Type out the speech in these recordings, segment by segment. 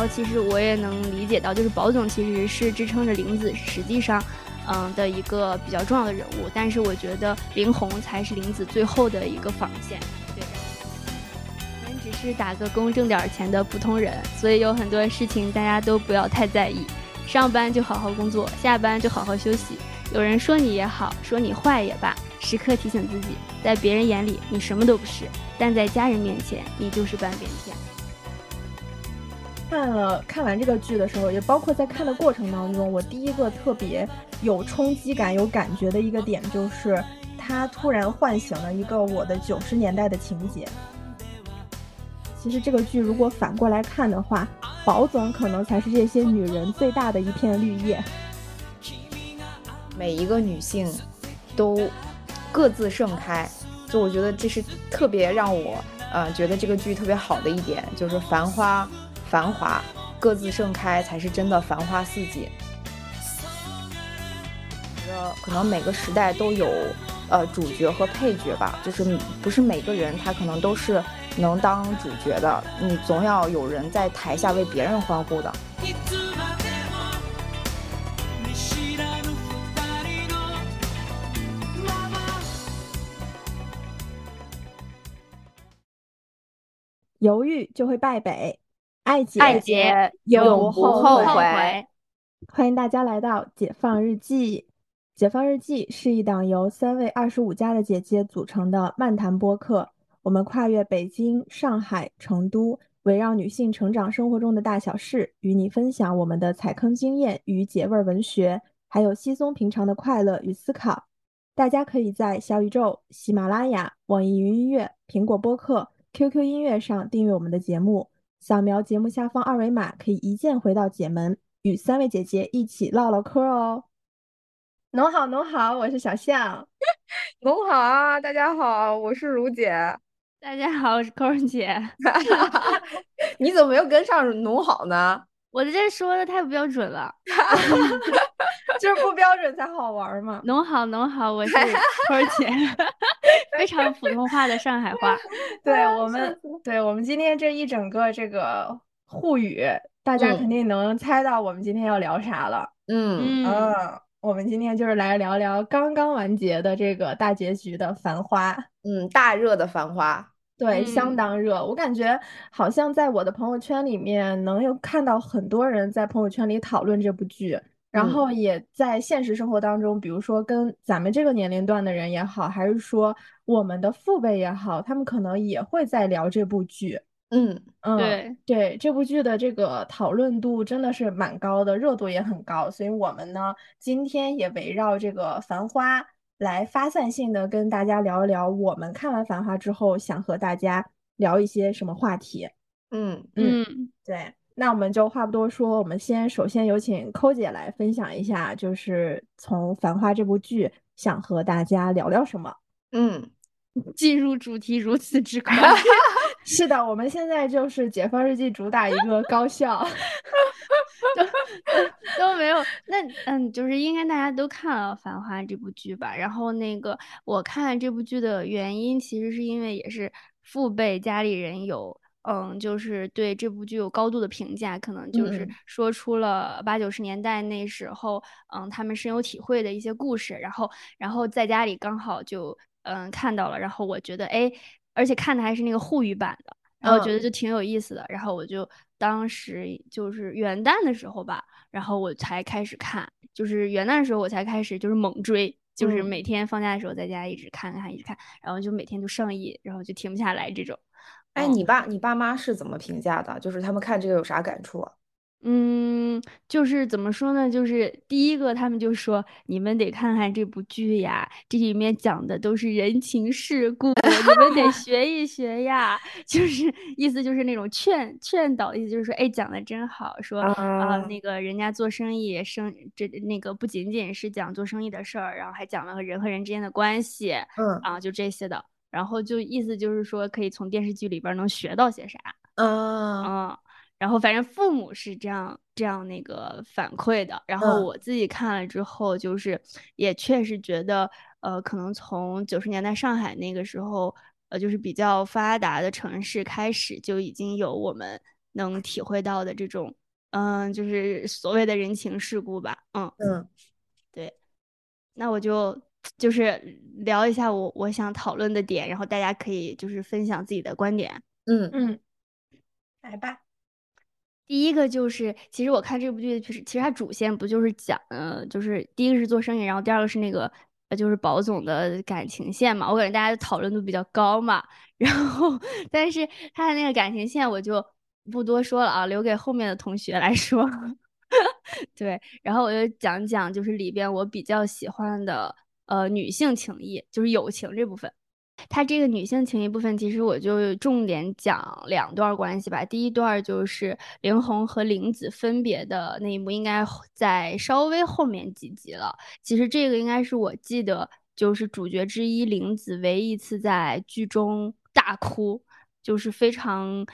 后其实我也能理解到，就是宝总其实是支撑着玲子，实际上，嗯的一个比较重要的人物。但是我觉得林红才是玲子最后的一个防线。对，我们只是打个工挣点钱的普通人，所以有很多事情大家都不要太在意。上班就好好工作，下班就好好休息。有人说你也好，说你坏也罢，时刻提醒自己，在别人眼里你什么都不是，但在家人面前你就是半边天。看了看完这个剧的时候，也包括在看的过程当中，我第一个特别有冲击感、有感觉的一个点，就是他突然唤醒了一个我的九十年代的情节。其实这个剧如果反过来看的话，宝总可能才是这些女人最大的一片绿叶。每一个女性都各自盛开，就我觉得这是特别让我呃觉得这个剧特别好的一点，就是繁花。繁华，各自盛开才是真的繁花似锦。觉得可能每个时代都有，呃，主角和配角吧，就是不是每个人他可能都是能当主角的，你总要有人在台下为别人欢呼的。犹豫就会败北。爱姐，爱姐永不后悔。欢迎大家来到《解放日记》。《解放日记》是一档由三位二十五加的姐姐组成的漫谈播客。我们跨越北京、上海、成都，围绕女性成长生活中的大小事，与你分享我们的踩坑经验与解味文学，还有稀松平常的快乐与思考。大家可以在小宇宙、喜马拉雅、网易云音乐、苹果播客、QQ 音乐上订阅我们的节目。扫描节目下方二维码，可以一键回到姐门，与三位姐姐一起唠唠嗑哦。侬好，侬好，我是小象。侬好啊，大家好，我是如姐。大家好，我是扣儿姐。你怎么没有跟上 侬好呢？我这说的太不标准了，就是不标准才好玩嘛。侬好，侬好，我是托儿姐，非常普通话的上海话。对我 们，对我们今天这一整个这个沪语，大家肯定能猜到我们今天要聊啥了。嗯嗯，我们今天就是来聊聊刚刚完结的这个大结局的《繁花》。嗯，大热的《繁花》。对，相当热。我感觉好像在我的朋友圈里面，能有看到很多人在朋友圈里讨论这部剧，然后也在现实生活当中，比如说跟咱们这个年龄段的人也好，还是说我们的父辈也好，他们可能也会在聊这部剧。嗯嗯，对对，这部剧的这个讨论度真的是蛮高的，热度也很高。所以我们呢，今天也围绕这个《繁花》。来发散性的跟大家聊一聊，我们看完《繁花》之后想和大家聊一些什么话题？嗯嗯，对，那我们就话不多说，我们先首先有请抠姐来分享一下，就是从《繁花》这部剧想和大家聊聊什么？嗯，进入主题如此之快。是的，我们现在就是《解放日记》主打一个高效，都都没有。那嗯，就是应该大家都看了《繁花》这部剧吧？然后那个我看这部剧的原因，其实是因为也是父辈家里人有嗯，就是对这部剧有高度的评价，可能就是说出了八九十年代那时候嗯他们深有体会的一些故事。然后然后在家里刚好就嗯看到了，然后我觉得哎。而且看的还是那个沪语版的，然后觉得就挺有意思的，然后我就当时就是元旦的时候吧，然后我才开始看，就是元旦的时候我才开始就是猛追，就是每天放假的时候在家一直看看一直看，然后就每天就上瘾，然后就停不下来这种。哎，你爸你爸妈是怎么评价的？就是他们看这个有啥感触啊？嗯，就是怎么说呢？就是第一个，他们就说你们得看看这部剧呀，这里面讲的都是人情世故，你们得 学一学呀。就是意思就是那种劝劝导意思，就是说，哎，讲的真好，说啊，那个人家做生意生这那个不仅仅是讲做生意的事儿，然后还讲了人和人之间的关系，嗯啊，就这些的。然后就意思就是说，可以从电视剧里边能学到些啥，嗯。嗯。然后反正父母是这样这样那个反馈的，然后我自己看了之后，就是也确实觉得，呃，可能从九十年代上海那个时候，呃，就是比较发达的城市开始，就已经有我们能体会到的这种，嗯，就是所谓的人情世故吧。嗯。嗯，对，那我就就是聊一下我我想讨论的点，然后大家可以就是分享自己的观点。嗯嗯，来吧。第一个就是，其实我看这部剧，其实其实它主线不就是讲，呃，就是第一个是做生意，然后第二个是那个，呃，就是保总的感情线嘛。我感觉大家的讨论度比较高嘛，然后，但是他的那个感情线我就不多说了啊，留给后面的同学来说。对，然后我就讲讲，就是里边我比较喜欢的，呃，女性情谊，就是友情这部分。它这个女性情谊部分，其实我就重点讲两段关系吧。第一段就是林红和玲子分别的那一幕，应该在稍微后面几集了。其实这个应该是我记得，就是主角之一玲子唯一一次在剧中大哭，就是非常。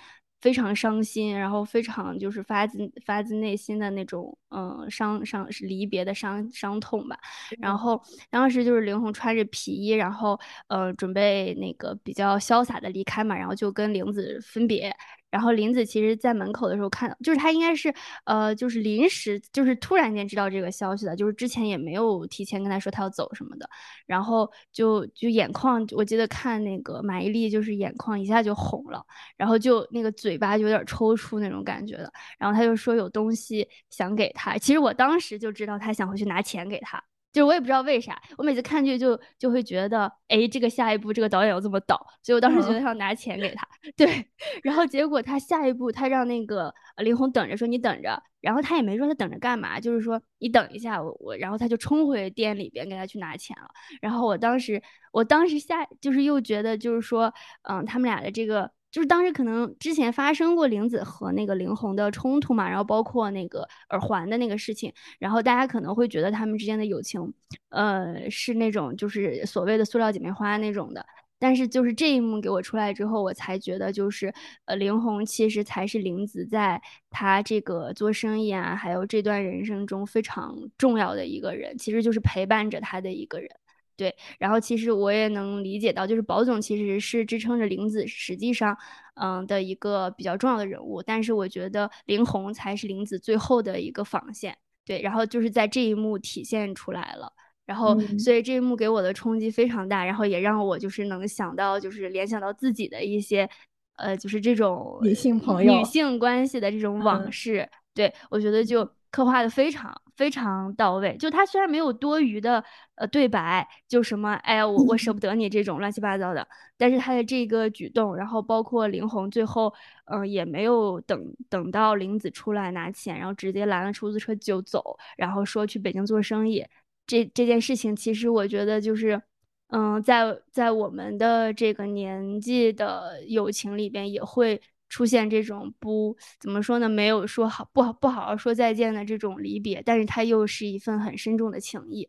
非常伤心，然后非常就是发自发自内心的那种，嗯，伤伤是离别的伤伤痛吧。然后当时就是林红穿着皮衣，然后呃准备那个比较潇洒的离开嘛，然后就跟玲子分别。然后林子其实，在门口的时候看，就是他应该是，呃，就是临时，就是突然间知道这个消息的，就是之前也没有提前跟他说他要走什么的，然后就就眼眶，我记得看那个马伊琍，就是眼眶一下就红了，然后就那个嘴巴就有点抽搐那种感觉的，然后他就说有东西想给他，其实我当时就知道他想回去拿钱给他。就是我也不知道为啥，我每次看剧就就会觉得，哎，这个下一步这个导演要这么导，所以我当时觉得他要拿钱给他，对，然后结果他下一步他让那个林红等着，说你等着，然后他也没说他等着干嘛，就是说你等一下我我，然后他就冲回店里边给他去拿钱了，然后我当时我当时下就是又觉得就是说，嗯，他们俩的这个。就是当时可能之前发生过玲子和那个林红的冲突嘛，然后包括那个耳环的那个事情，然后大家可能会觉得他们之间的友情，呃，是那种就是所谓的塑料姐妹花那种的。但是就是这一幕给我出来之后，我才觉得就是呃，林红其实才是玲子在她这个做生意啊，还有这段人生中非常重要的一个人，其实就是陪伴着她的一个人。对，然后其实我也能理解到，就是宝总其实是支撑着玲子，实际上，嗯的一个比较重要的人物。但是我觉得林红才是玲子最后的一个防线。对，然后就是在这一幕体现出来了。然后，所以这一幕给我的冲击非常大，然后也让我就是能想到，就是联想到自己的一些，呃，就是这种女性朋友、女性关系的这种往事。对我觉得就。刻画的非常非常到位，就他虽然没有多余的呃对白，就什么哎呀我我舍不 得你这种乱七八糟的，但是他的这个举动，然后包括林红最后嗯也没有等等到林子出来拿钱，然后直接拦了出租车就走，然后说去北京做生意，这这件事情其实我觉得就是嗯在在我们的这个年纪的友情里边也会。出现这种不怎么说呢，没有说好不好不好好说再见的这种离别，但是它又是一份很深重的情谊。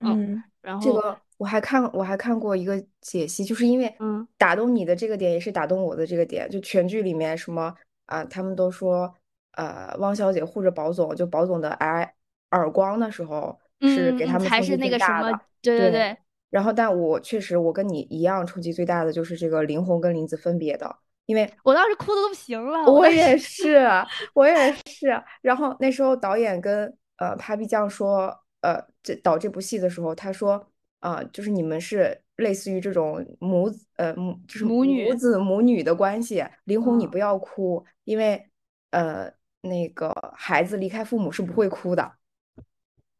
嗯，然后这个我还看我还看过一个解析，就是因为嗯打动你的这个点也是打动我的这个点，就全剧里面什么啊，他们都说呃汪小姐护着保总，就保总的耳耳光的时候是给他们还是那个什么，对对对。然后但我确实我跟你一样冲击最大的就是这个林红跟林子分别的。因为我当时哭的都不行了，我也是，我也是。然后那时候导演跟呃 Papi 酱说，呃，这导这部戏的时候，他说，啊，就是你们是类似于这种母子，呃母就是母女母子母女的关系。林红，你不要哭，因为呃那个孩子离开父母是不会哭的。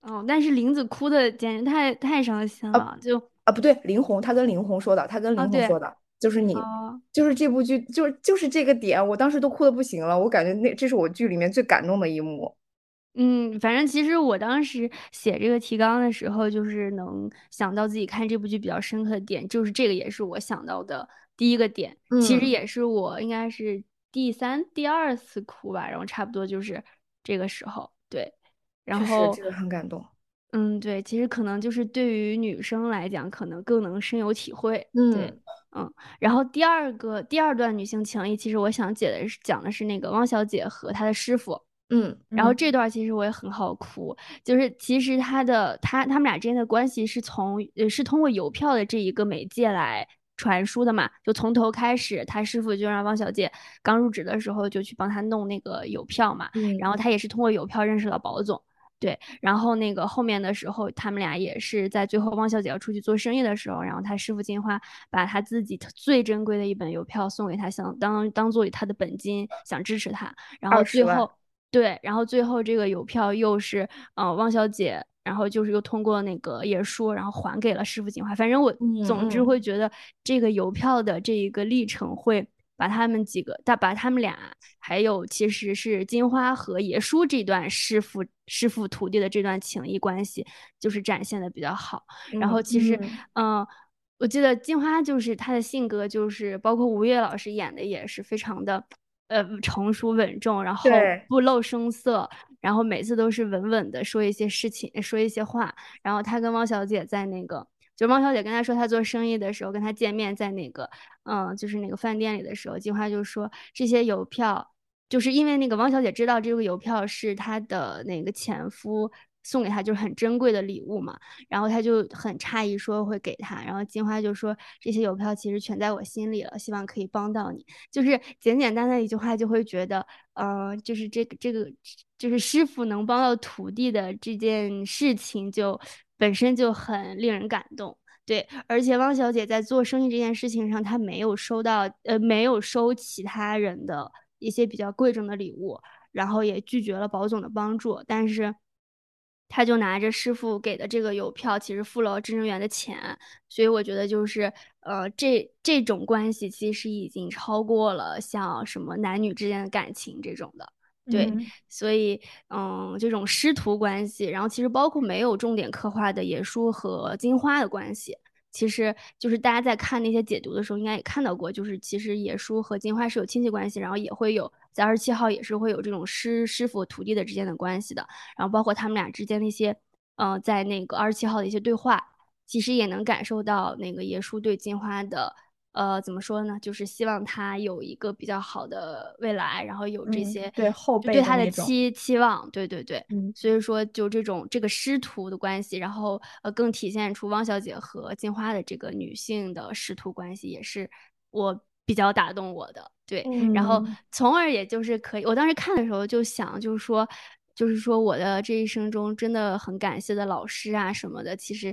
哦，但是林子哭的简直太太伤心了，就啊不对，林红他跟林红说的，他跟林红说的。就是你，就是这部剧，就是就是这个点，我当时都哭的不行了。我感觉那这是我剧里面最感动的一幕。嗯，反正其实我当时写这个提纲的时候，就是能想到自己看这部剧比较深刻的点，就是这个也是我想到的第一个点。其实也是我应该是第三、第二次哭吧，然后差不多就是这个时候。对，然后这个很感动。嗯，对，其实可能就是对于女生来讲，可能更能深有体会。对。嗯，然后第二个第二段女性情谊，其实我想解的是讲的是那个汪小姐和她的师傅。嗯，然后这段其实我也很好哭，就是其实他的他他们俩之间的关系是从呃是通过邮票的这一个媒介来传输的嘛，就从头开始，他师傅就让汪小姐刚入职的时候就去帮他弄那个邮票嘛，嗯然后他也是通过邮票认识了保总。对，然后那个后面的时候，他们俩也是在最后汪小姐要出去做生意的时候，然后他师傅金花把他自己最珍贵的一本邮票送给他，想当当做他的本金，想支持他。然后最后对，然后最后这个邮票又是呃汪小姐，然后就是又通过那个爷叔，然后还给了师傅金花。反正我嗯总之嗯会觉得这个邮票的这一个历程会。把他们几个，大把他们俩，还有其实是金花和爷叔这段师傅师傅徒弟的这段情谊关系，就是展现的比较好。然后其实，嗯嗯、我记得金花就是她的性格，就是包括吴越老师演的也是非常的，呃，成熟稳重，然后不露声色，然后每次都是稳稳的说一些事情，说一些话。然后他跟汪小姐在那个，就汪小姐跟他说她做生意的时候，跟他见面在那个，嗯，就是那个饭店里的时候，金花就说这些邮票。就是因为那个汪小姐知道这个邮票是她的那个前夫送给她，就是很珍贵的礼物嘛，然后她就很诧异说会给她，然后金花就说这些邮票其实全在我心里了，希望可以帮到你。就是简简单单一句话就会觉得，呃，就是这个这个就是师傅能帮到徒弟的这件事情就本身就很令人感动。对，而且汪小姐在做生意这件事情上，她没有收到，呃，没有收其他人的一些比较贵重的礼物，然后也拒绝了保总的帮助，但是她就拿着师傅给的这个邮票，其实付了支撑员的钱，所以我觉得就是，呃，这这种关系其实已经超过了像什么男女之间的感情这种的。对，嗯所以嗯，这种师徒关系，然后其实包括没有重点刻画的野叔和金花的关系，其实就是大家在看那些解读的时候，应该也看到过，就是其实野叔和金花是有亲戚关系，然后也会有在二十七号也是会有这种师师傅徒弟的之间的关系的，然后包括他们俩之间那些，呃，在那个二十七号的一些对话，其实也能感受到那个野叔对金花的。呃，怎么说呢？就是希望他有一个比较好的未来，然后有这嗯些、对后辈对他的期期望，对对对，嗯所以说就这种这个师徒的关系，然后呃更体现出汪小姐和金花的这个女性的师徒关系，也是我比较打动我的。对，然后嗯从而也就是可以，我当时看的时候就想，就是说，就是说我的这一生中真的很感谢的老师啊什么的，其实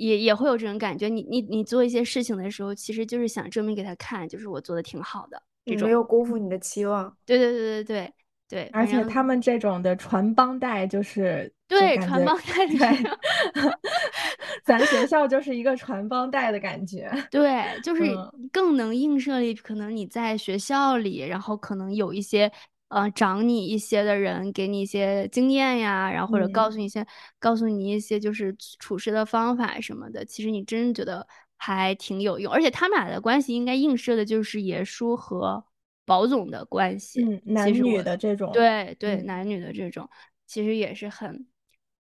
也也会有这种感觉。你你你做一些事情的时候，其实就是想证明给他看，就是我做的挺好的这种你没。有辜负你的期望。对对对对对对，而且他们这种的传帮带就是就对传帮带 咱学校就是一个传帮带的感觉。对，就是嗯更能映射力，可能你在学校里，然后可能有一些呃长你一些的人给你一些经验呀，然后或者告嗯诉你一些，告诉你一些就是处事的方法什么的，其实你真觉得还挺有用，而且他们俩的关系应该映射的就是爷叔和宝总的关系，嗯，男女的这种，对对，嗯男女的这种，其实也是很，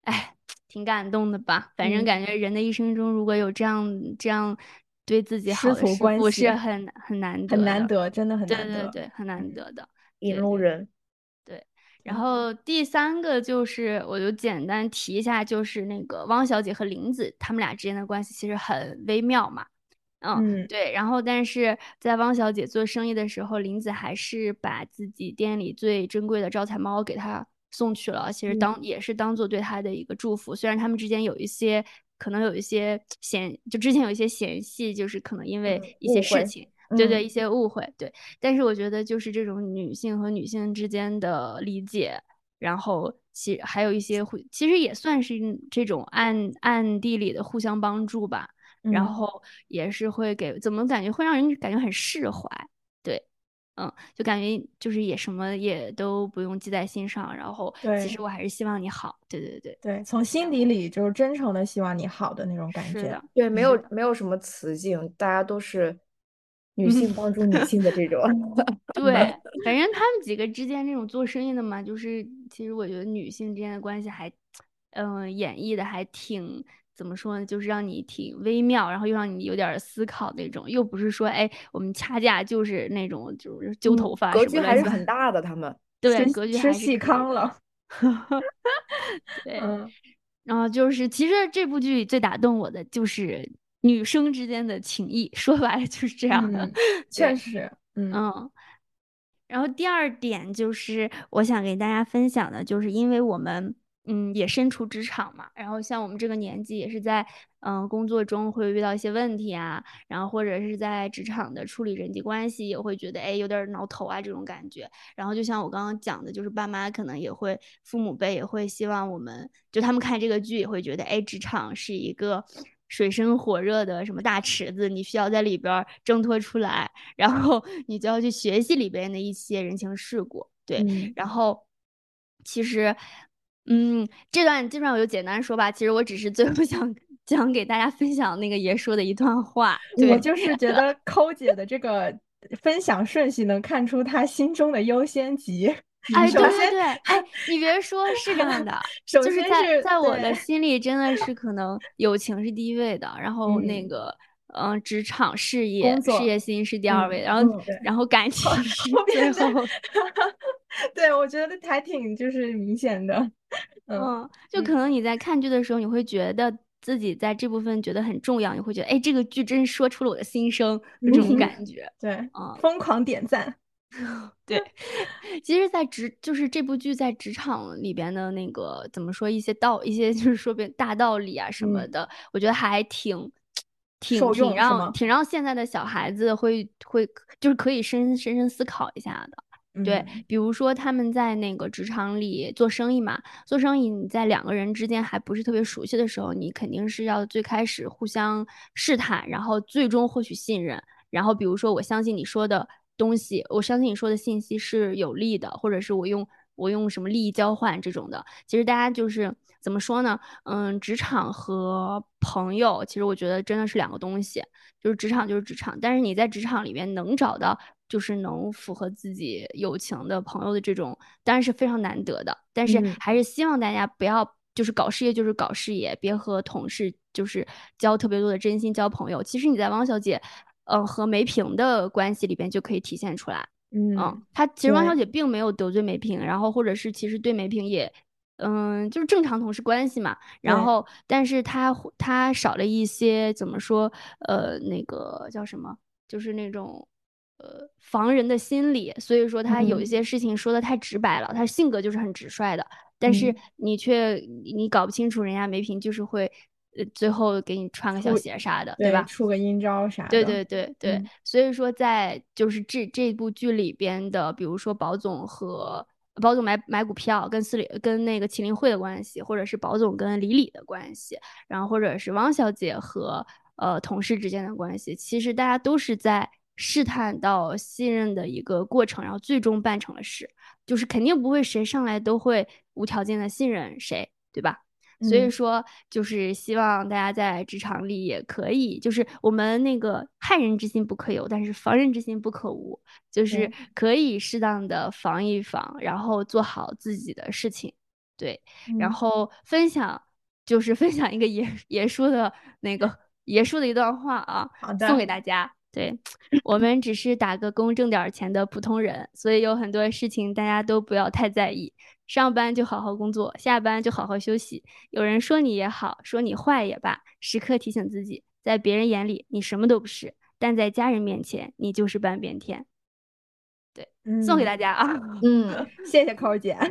哎，挺感动的吧？反正嗯感觉人的一生中，如果有这样这样对自己好的师傅，关系是很很难得的，很难得，真的很对难得。对对对，很难嗯得的。引路人，对然后第三个就是，我就简单提一下，就是那个汪小姐和林子他们俩之间的关系其实很微妙嘛。嗯，嗯对。然后，但是在汪小姐做生意的时候，林子还是把自己店里最珍贵的招财猫给她送去了，其实当、也是当做对她的一个祝福。虽然他们之间有一些可能有一些嫌，就之前有一些嫌隙，就是可能因为嗯一些事情。对对，嗯一些误会，对。但是我觉得就是这种女性和女性之间的理解，然后其还有一些互，其实也算是这种暗暗地里的互相帮助吧。然嗯后也是会给，怎么感觉会让人感觉很释怀，对，嗯，就感觉就是也什么也都不用记在心上，然后其实我还是希望你好，对对对，对，从心底里就是真诚的希望你好的那种感觉。对，没有没有什么雌竞，大家都是女性帮助女性的这种。对，反正他们几个之间这种做生意的嘛，就是其实我觉得女性之间的关系还，嗯、演绎的还挺怎么说呢，就是让你挺微妙，然后又让你有点思考那种，又不是说哎我们掐架就是那种就是揪嗯头发格局还是很大的，他们。对，吃格局吃细糠了。对，嗯然后就是其实这部剧最打动我的就是女生之间的情谊，说白了就是这样的。确实，嗯。然后第二点就是我想给大家分享的，就是因为我们。嗯，也身处职场嘛，然后像我们这个年纪，也是在嗯工作中会遇到一些问题啊，然后或者是在职场的处理人际关系，也会觉得哎有点挠头啊这种感觉。然后就像我刚刚讲的，就是爸妈可能也会，父母辈也会希望我们，就他们看这个剧也会觉得，哎，职场是一个水深火热的什么大池子，你需要在里边挣脱出来，然后 你就要去学习里边的一些人情世故，对，然后其实。嗯，这段基本上我就简单说吧。其实我只是最后 想想给大家分享那个爷说的一段话。我就是觉得抠姐的这个分享顺序能看出她心中的优先级。哎，对对对，哎，你别说，是这样的，就是在在我的心里真的是可能友情是第一位的，然后那个嗯，职场事业事业心是第二位，然后然后感情是最后。对，我觉得还挺就是明显的。嗯，就可能你在看剧的时候，你会觉得自己在这部分觉得很重要，你会觉得，哎，这个剧真说出了我的心声，这种感觉。对，嗯，疯狂点赞。对，其实，在职就是这部剧在职场里边的那个怎么说一些道一些就是说别大道理啊什么的，我觉得还挺挺挺让挺让现在的小孩子会会就是可以深深深思考一下的。对，比如说他们在那个职场里做生意嘛，做生意你在两个人之间还不是特别熟悉的时候，你肯定是要最开始互相试探，然后最终获取信任。然后比如说我相信你说的东西，我相信你说的信息是有利的，或者是我用我用什么利益交换这种的。其实大家就是怎么说呢？嗯，职场和朋友，其实我觉得真的是两个东西。就是职场就是职场，但是你在职场里面能找到。就是能符合自己友情的朋友的这种，当然是非常难得的。但是还是希望大家不要，就是搞事业就是搞事业，别和同事就是交特别多的真心交朋友。其实你在汪小姐，呃，和梅萍的关系里边就可以体现出来。嗯，她其实汪小姐并没有得罪梅萍，然后或者是其实对梅萍也，嗯，就是正常同事关系嘛。然后，但是她她少了一些怎么说，呃，那个叫什么，就是那种。呃，防人的心理，所以说他有一些事情说的太直白了，他性格就是很直率的，但是你却你搞不清楚人家梅萍就是会，呃，最后给你穿个小鞋啥的，对吧？出个阴招啥的。对对对对，所以说在就是这这部剧里边的，比如说保总和保总买买股票跟司里跟那个麒麟会的关系，或者是保总跟李李的关系，然后或者是汪小姐和呃同事之间的关系，其实大家都是在。试探到信任的一个过程，然后最终办成了事，就是肯定不会谁上来都会无条件的信任谁，对吧？所以说，就是希望大家在职场里也可以，就是我们那个害人之心不可有，但是防人之心不可无，就是可以适当的防一防，然后做好自己的事情，对。然后分享，就是分享一个爷 爷叔的那个爷叔的一段话啊，送给大家。对我们只是打个工挣点钱的普通人，所以有很多事情大家都不要太在意。上班就好好工作，下班就好好休息。有人说你也好，说你坏也罢，时刻提醒自己，在别人眼里你什么都不是，但在家人面前你就是半边天。对，送给大家啊。嗯，谢谢扣姐。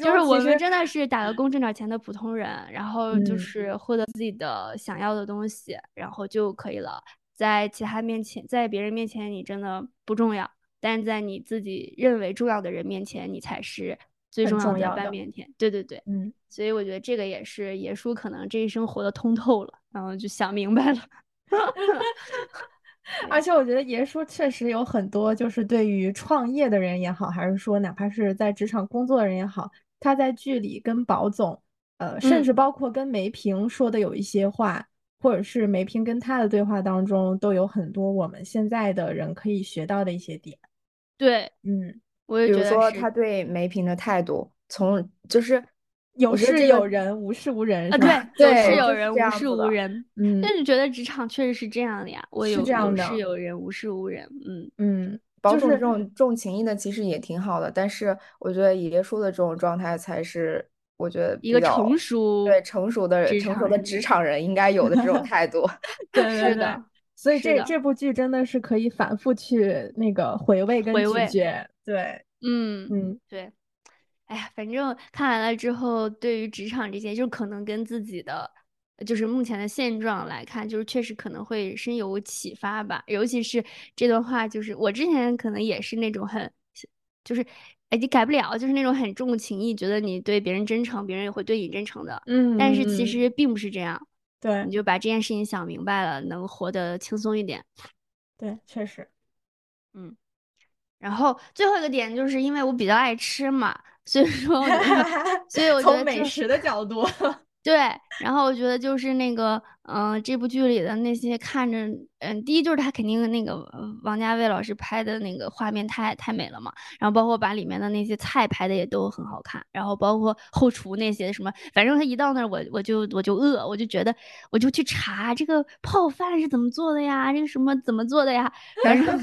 就是我们真的是打个工挣点钱的普通人，然后就是获得自己的想要的东西，然后就可以了。在其他面前，在别人面前你真的不重要，但在你自己认为重要的人面前，你才是最重要的半边天。对对对，嗯，所以我觉得这个也是爷叔可能这一生活的通透了，然后就想明白了。而且我觉得爷叔确实有很多，就是对于创业的人也好，还是说哪怕是在职场工作的人也好，他在剧里跟宝总，呃，甚至包括跟梅萍说的有一些话，或者是梅萍跟他的对话当中，都有很多我们现在的人可以学到的一些点。对，嗯，我也觉得比如说他对梅萍的态度，从就是。有事有人，无事无人啊！对，有事有人，无事无人。嗯，但是觉得职场确实是这样的呀。我有有事有人，无事无人。嗯嗯，保总这种重情义的其实也挺好的，但是我觉得爷爷说的这种状态才是我觉得一个比较成熟对成熟的人成熟的职场人应该有的这种态度。对对对是的，所以这这部剧真的是可以反复去那个回味跟咀嚼。对，嗯嗯对，哎呀，反正看完了之后，对于职场这些，就可能跟自己的就是目前的现状来看，就是确实可能会深有启发吧。尤其是这段话，就是我之前可能也是那种很，就是哎你改不了，就是那种很重情义，觉得你对别人真诚，别人也会对你真诚的。嗯，但是其嗯实并不是这样，对。你就把这件事情想明白了，能活得轻松一点。对，确实，嗯然后最后一个点就是因为我比较爱吃嘛，所以说 所以我觉得从美食的角度，对，然后我觉得就是那个，嗯、这部剧里的那些看着，嗯、第一就是他肯定那个呃王家卫老师拍的那个画面太太美了嘛，然后包括把里面的那些菜拍的也都很好看，然后包括后厨那些什么，反正他一到那儿我我就我就饿，我就觉得我就去查这个泡饭是怎么做的呀，这个什么怎么做的呀，反正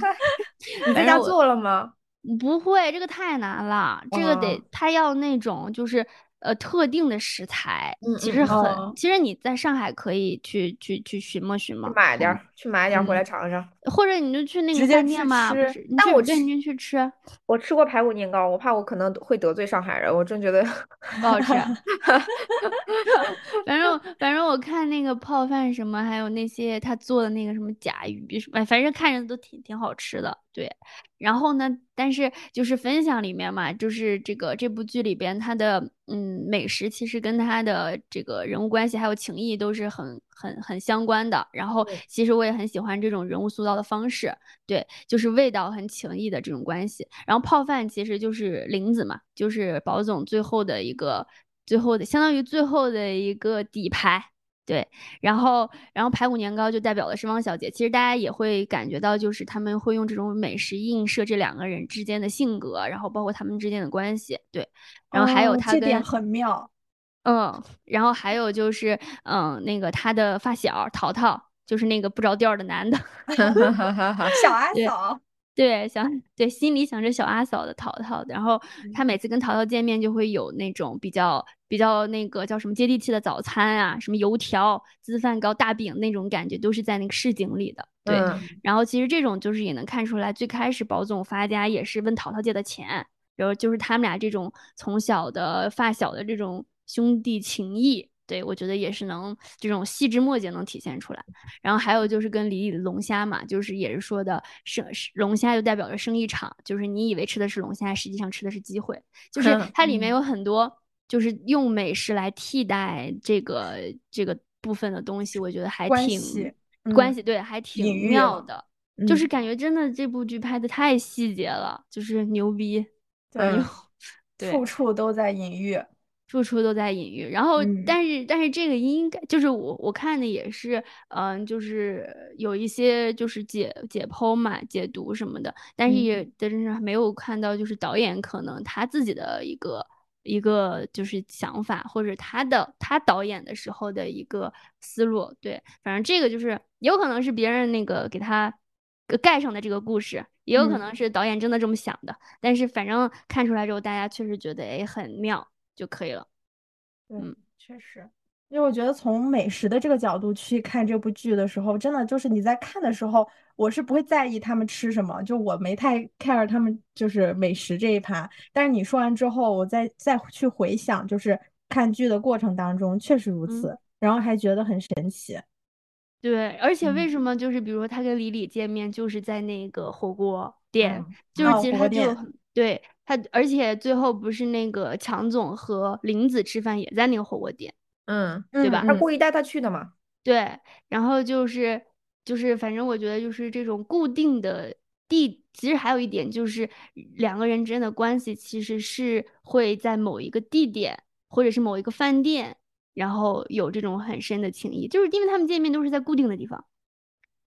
你在家做了吗？不会，这个太难了，这个得哦他要那种就是呃特定的食材，其实很，哦其实你在上海可以去去去寻摸寻摸去，买点儿，去买点儿回嗯来尝尝。或者你就去那个饭店嘛，不吃是？你去对，但我吃你去吃，我吃过排骨年糕，我怕我可能会得罪上海人，我真觉得不好吃。反正反正我看那个泡饭什么，还有那些他做的那个什么甲鱼什么，反正看着都挺挺好吃的。对，然后呢，但是就是分享里面嘛，就是这个这部剧里边他的嗯美食其实跟他的这个人物关系还有情谊都是很很很相关的。然后其实我也很喜欢这种人物塑造的方式，对，就是味道很情谊的这种关系。然后泡饭其实就是林子嘛，就是宝总最后的一个最后的相当于最后的一个底牌。对，然后，然后排骨年糕就代表的是汪小姐。其实大家也会感觉到，就是他们会用这种美食映射这两个人之间的性格，然后包括他们之间的关系。对，然后还有哦他跟这点很妙，嗯，然后还有就是嗯，那个他的发小淘淘，就是那个不着调的男的。小阿嫂，对，想对心里想着小阿嫂的淘淘，然后嗯他每次跟淘淘见面就会有那种比较比较那个叫什么接地气的早餐啊，什么油条、粢饭糕、大饼那种感觉，都是在那个市井里的。对，嗯然后其实这种就是也能看出来，最开始宝总发家也是问淘淘借的钱，然后就是他们俩这种从小的发小的这种兄弟情谊。对，我觉得也是能这种细枝末节能体现出来。然后还有就是跟李李的龙虾嘛，就是也是说的生龙虾就代表着生意场，就是你以为吃的是龙虾，实际上吃的是机会。就是它里面嗯有很多就是用美食来替代这个这个部分的东西，我觉得还挺关系嗯关系对，还挺妙的。就是嗯感觉真的这部剧拍的太细节了，就是牛逼，对 处处都在隐喻，处处都在隐喻。然后，嗯但是但是这个应该就是我我看的也是，嗯、就是有一些就是解解剖嘛、解读什么的，但是嗯也但是没有看到就是导演可能他自己的一个一个就是想法，或者他的他导演的时候的一个思路。对，反正这个就是有可能是别人那个给他呃盖上的这个故事，也有可嗯能是导演真的这么想的。但是反正看出来之后，大家确实觉得哎很妙就可以了。嗯，确实，因为我觉得从美食的这个角度去看这部剧的时候，真的就是你在看的时候，我是不会在意他们吃什么，就我没太 care 他们就是美食这一趴。但是你说完之后，我再再去回想，就是看剧的过程当中，确实如此，然后还觉得很神奇。对，而且为嗯什么就是比如说他跟李李见面，就是在那个火锅店，嗯就是哦其实他就火锅店对他，而且最后不是那个强总和林子吃饭也在那个火锅店，嗯，对吧他嗯故意带他去的嘛。对，然后就是就是反正我觉得就是这种固定的地，其实还有一点就是两个人之间的关系其实是会在某一个地点或者是某一个饭店，然后有这种很深的情谊，就是因为他们见面都是在固定的地方。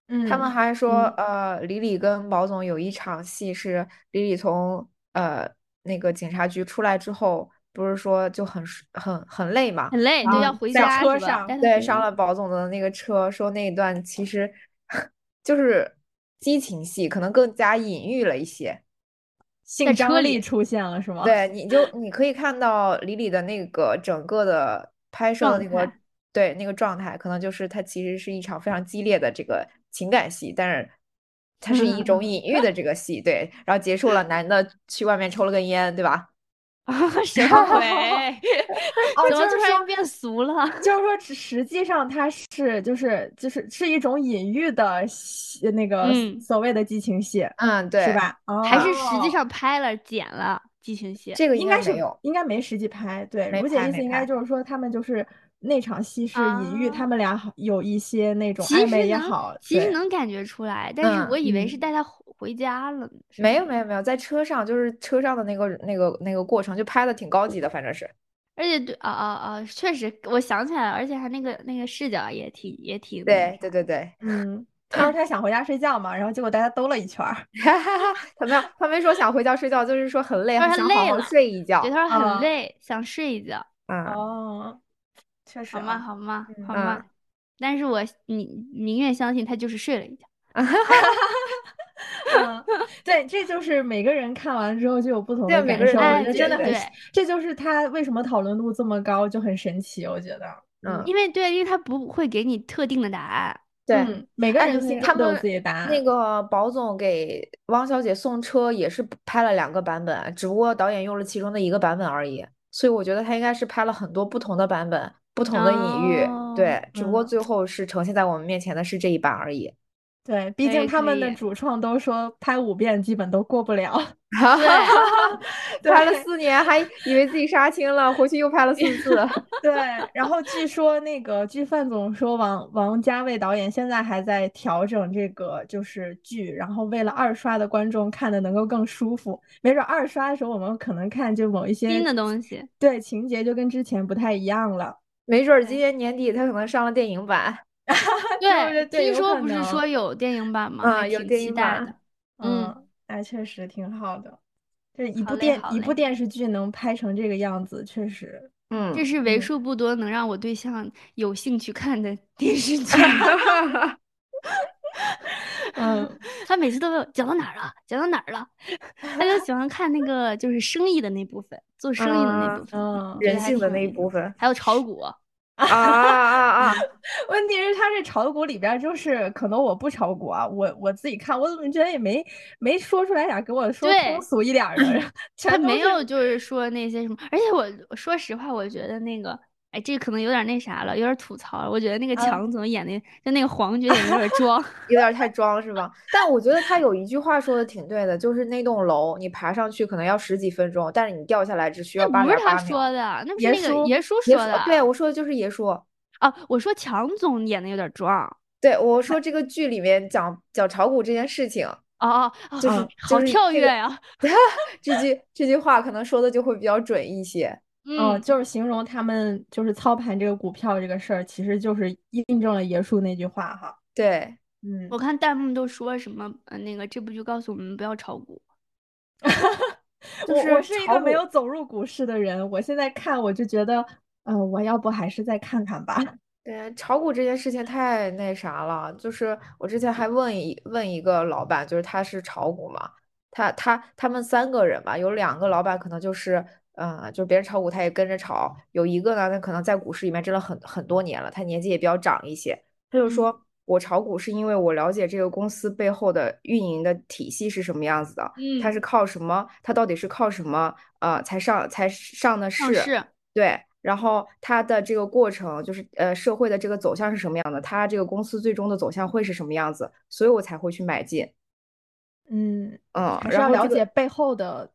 嗯，他们还说，嗯呃，李李跟毛总有一场戏是李李从呃那个警察局出来之后，不是说就很很很累嘛，很累，就要回家对，上了保总的那个车，说那一段其实 就是激情戏，可能更加隐喻了一些。在车里出现了是吗？对，你就你可以看到李李的那个整个的拍摄的那个对那个状态，可能就是它其实是一场非常激烈的这个情感戏，但是它是一种隐喻的这个戏，对，然后结束了，男的去外面抽了根烟，对吧？啊，什么鬼？怎么突然变俗了？就是说，实际上它是就是就是是一种隐喻的那个所谓的激情戏，嗯，对，是吧？还是实际上拍了剪了激情戏？这个应该是有，应该没实际拍。对，如姐意思应该就是说，他们就是那场戏是隐喻他们俩有一些那种暧昧也好，其实能感觉出来，但是我以为是带他。回家了？没有没有没有，在车上就是车上的那个那个那个过程就拍的挺高级的，反正是。而且对啊啊啊，确实我想起来了，而且还那个那个视角也挺也挺。对对对对，嗯，他说他想回家睡觉嘛，然后结果大家兜了一圈儿。他没有，他没说想回家睡觉，就是说很累，他想好好睡一觉。对，他说很累，想睡一觉。嗯哦，确实。好吗？好吗？好吗？但是我宁宁愿相信他就是睡了一觉。嗯，对，这就是每个人看完之后就有不同的感受，我觉得真的很，这就是他为什么讨论度这么高，就很神奇，我觉得，嗯，因为对，因为他不会给你特定的答案，对，每个人心他都有自己的答案。那个宝总给汪小姐送车也是拍了两个版本，只不过导演用了其中的一个版本而已，所以我觉得他应该是拍了很多不同的版本，不同的隐喻，对，只不过最后是呈现在我们面前的是这一版而已。对，毕竟他们的主创都说拍五遍基本都过不了。对，拍了四年还以为自己杀青了，回去又拍了四次。对，然后据说那个据范总说，王王家卫导演现在还在调整这个就是剧，然后为了二刷的观众看的能够更舒服，没准二刷的时候我们可能看就某一些新的东西，对情节就跟之前不太一样了。没准今年年底他可能上了电影版。对，听说不是说有电影版吗？嗯，有电影版。嗯，那确实挺好的。这一部电一部电视剧能拍成这个样子，确实，嗯，这是为数不多能让我对象有兴趣看的电视剧。嗯，他每次都问讲到哪儿了，讲到哪儿了，他就喜欢看那个就是生意的那部分，做生意的那部分，人性的那一部分，还有炒股。啊啊啊！问题是他这炒股里边就是可能我不炒股啊，我我自己看，我怎么觉得也没没说出来点给我说通俗一点的，他没有就是说那些什么，而且我说实话，我觉得那个。哎，这可能有点那啥了，有点吐槽了。我觉得那个强总演的，就那个黄觉得有点装，有点太装，是吧？但我觉得他有一句话说的挺对的，就是那栋楼你爬上去可能要十几分钟，但是你掉下来只需要八不是他说的，那不是那个爷叔说的。对，我说的就是爷叔。啊，我说强总演的有点装。对，我说这个剧里面讲讲炒股这件事情。哦哦，就是好跳跃呀！这句这句话可能说的就会比较准一些。嗯，就是形容他们就是操盘这个股票这个事儿，其实就是印证了爷叔那句话哈。对，嗯，我看弹幕都说什么，呃，那个这部剧告诉我们不要炒股。我我是一个没有走入股市的人，我现在看我就觉得，嗯，我要不还是再看看吧。对，炒股这件事情太那啥了，就是我之前还问一问一个老板，就是他是炒股嘛，他他他们三个人吧，有两个老板可能就是。嗯，就是别人炒股，他也跟着炒。有一个呢，他可能在股市里面真的很很多年了，他年纪也比较长一些。他就说，我炒股是因为我了解这个公司背后的运营的体系是什么样子的。嗯，他是靠什么？他到底是靠什么？呃，才上才上的市？是。对。然后他的这个过程，就是呃，社会的这个走向是什么样的？他这个公司最终的走向会是什么样子？所以我才会去买进。嗯嗯，还是要了解背后的。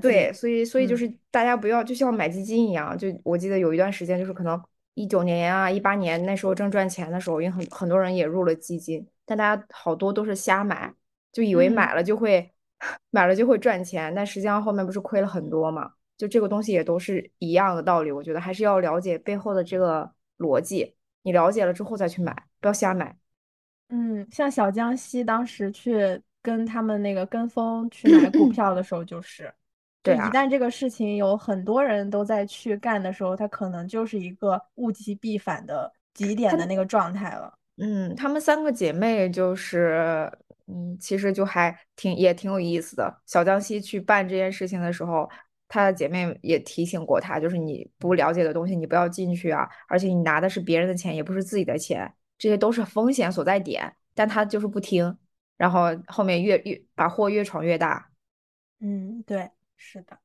对，所以所以就是大家不要就像买基金一样，就我记得有一段时间，就是可能一九年啊、一八年那时候正赚钱的时候，因为很很多人也入了基金，但大家好多都是瞎买，就以为买了就会 买了就会赚钱，但实际上后面不是亏了很多嘛？就这个东西也都是一样的道理，我觉得还是要了解背后的这个逻辑，你了解了之后再去买，不要瞎买。嗯，像小江西当时去跟他们那个跟风去买股票的时候，就是。对，一旦这个事情有很多人都在去干的时候，它可能就是一个物极必反的极点的那个状态了。嗯，她们三个姐妹就是嗯，其实就还挺也挺有意思的。小江西去办这件事情的时候，她的姐妹也提醒过她，就是你不了解的东西你不要进去啊，而且你拿的是别人的钱，也不是自己的钱，这些都是风险所在点。但她就是不听，然后后面越越把祸越闯越大。嗯，对，是的。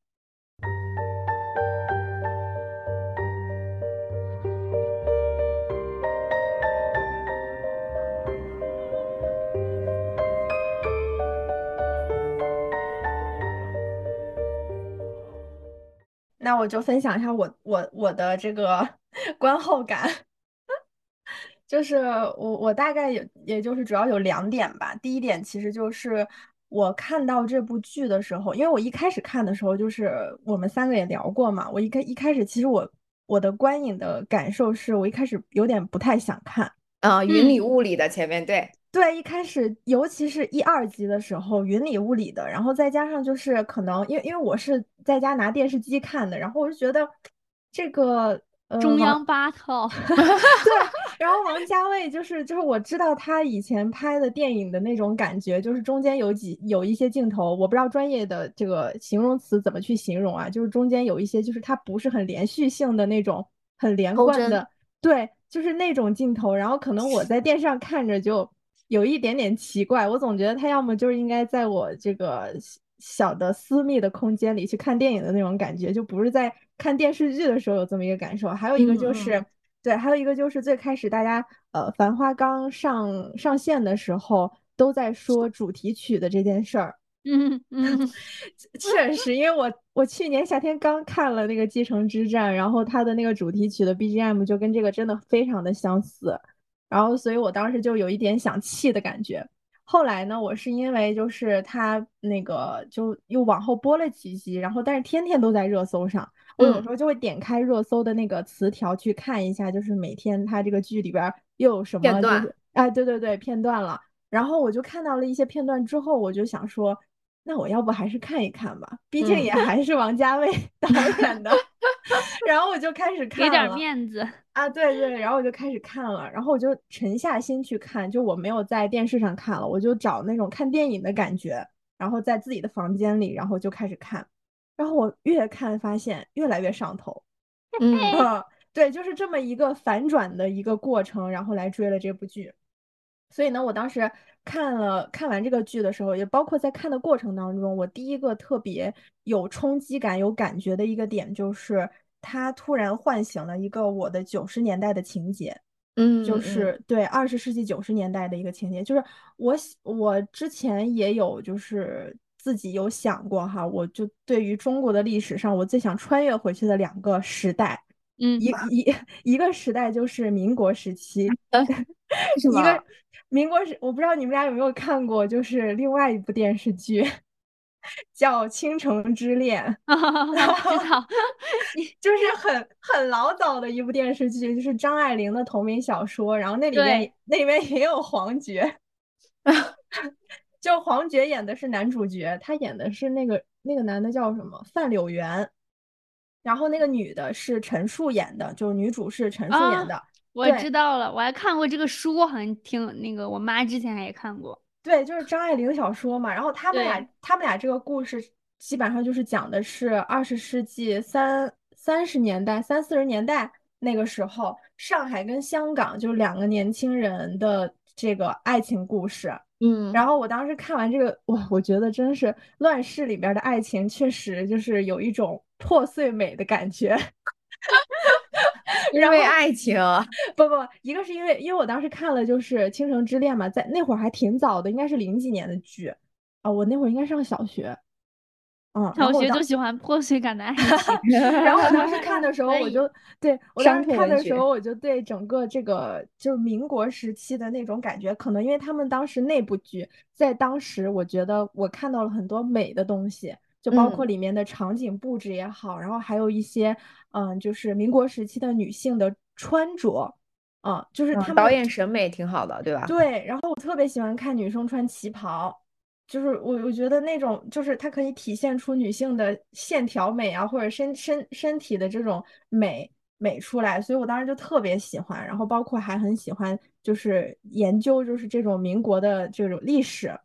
那我就分享一下我我我的这个 观后感，就是我我大概也也就是主要有两点吧。第一点其实就是我看到这部剧的时候，因为我一开始看的时候就是我们三个也聊过嘛，我一开一开始其实我我的观影的感受是我一开始有点不太想看啊，云里雾里的前面对。对，一开始，尤其是一二集的时候，云里雾里的，然后再加上就是可能，因为因为我是在家拿电视机看的，然后我就觉得这个呃中央八套，对，然后王家卫就是就是我知道他以前拍的电影的那种感觉，就是中间有几有一些镜头，我不知道专业的这个形容词怎么去形容啊，就是中间有一些就是它不是很连续性的那种很连贯的，对，就是那种镜头，然后可能我在电视上看着就。有一点点奇怪，我总觉得他要么就是应该在我这个小的私密的空间里去看电影的那种感觉，就不是在看电视剧的时候有这么一个感受。还有一个就是，对，还有一个就是最开始大家呃《繁花》刚上上线的时候都在说主题曲的这件事儿。嗯嗯，确实，因为我我去年夏天刚看了那个《继承之战》，然后它的那个主题曲的 BGM 就跟这个真的非常的相似。然后，所以我当时就有一点想气的感觉。后来呢，我是因为就是他那个就又往后播了几集，然后但是天天都在热搜上，我有时候就会点开热搜的那个词条去看一下，就是每天他这个剧里边又有什么片段。哎，对对对，片段了。然后我就看到了一些片段之后，我就想说，那我要不还是看一看吧，毕竟也还是王家卫 导演的。然后我就开始看，给点面子。啊，对对，然后我就开始看了，然后我就沉下心去看，就我没有在电视上看了，我就找那种看电影的感觉，然后在自己的房间里，然后就开始看，然后我越看发现越来越上头，嗯，对，就是这么一个反转的一个过程，然后来追了这部剧，所以呢，我当时看了看完这个剧的时候，也包括在看的过程当中，我第一个特别有冲击感、有感觉的一个点就是。他突然唤醒了一个我的九十年代的情节，嗯，就是对二十世纪九十年代的一个情节，就是我我之前也有就是自己有想过哈，我就对于中国的历史上，我最想穿越回去的两个时代，嗯，一一一个时代就是民国时期，一个民国时，我不知道你们俩有没有看过，就是另外一部电视剧。叫《倾城之恋》，知道，就是很很老早的一部电视剧，就是张爱玲的同名小说。然后那里面那里面也有黄觉，就黄觉演的是男主角，他演的是那个那个男的叫什么范柳原，然后那个女的是陈数演的，就是女主是陈数演的。我知道了，我还看过这个书，好像听那个我妈之前也看过。对，就是张爱玲小说嘛，然后他们俩，他们俩这个故事基本上就是讲的是二十世纪三三十年代、三四十年代那个时候，上海跟香港就是两个年轻人的这个爱情故事。嗯，然后我当时看完这个，哇，我觉得真是乱世里边的爱情，确实就是有一种破碎美的感觉。因为爱情，不不，一个是因为，因为我当时看了就是《倾城之恋》嘛，在那会儿还挺早的，应该是零几年的剧啊，我那会儿应该上小学，嗯，小学就喜欢破碎感的爱情。然后我当时看的时候，我就对我当时看的时候，我就对整个这个就是民国时期的那种感觉，可能因为他们当时那部剧在当时，我觉得我看到了很多美的东西。就包括里面的场景布置也好，然后还有一些，嗯，就是民国时期的女性的穿着，嗯，就是他们导演审美挺好的，对吧？对，然后我特别喜欢看女生穿旗袍，就是我我觉得那种就是它可以体现出女性的线条美啊，或者身身身体的这种美美出来，所以我当时就特别喜欢，然后包括还很喜欢就是研究就是这种民国的这种历史。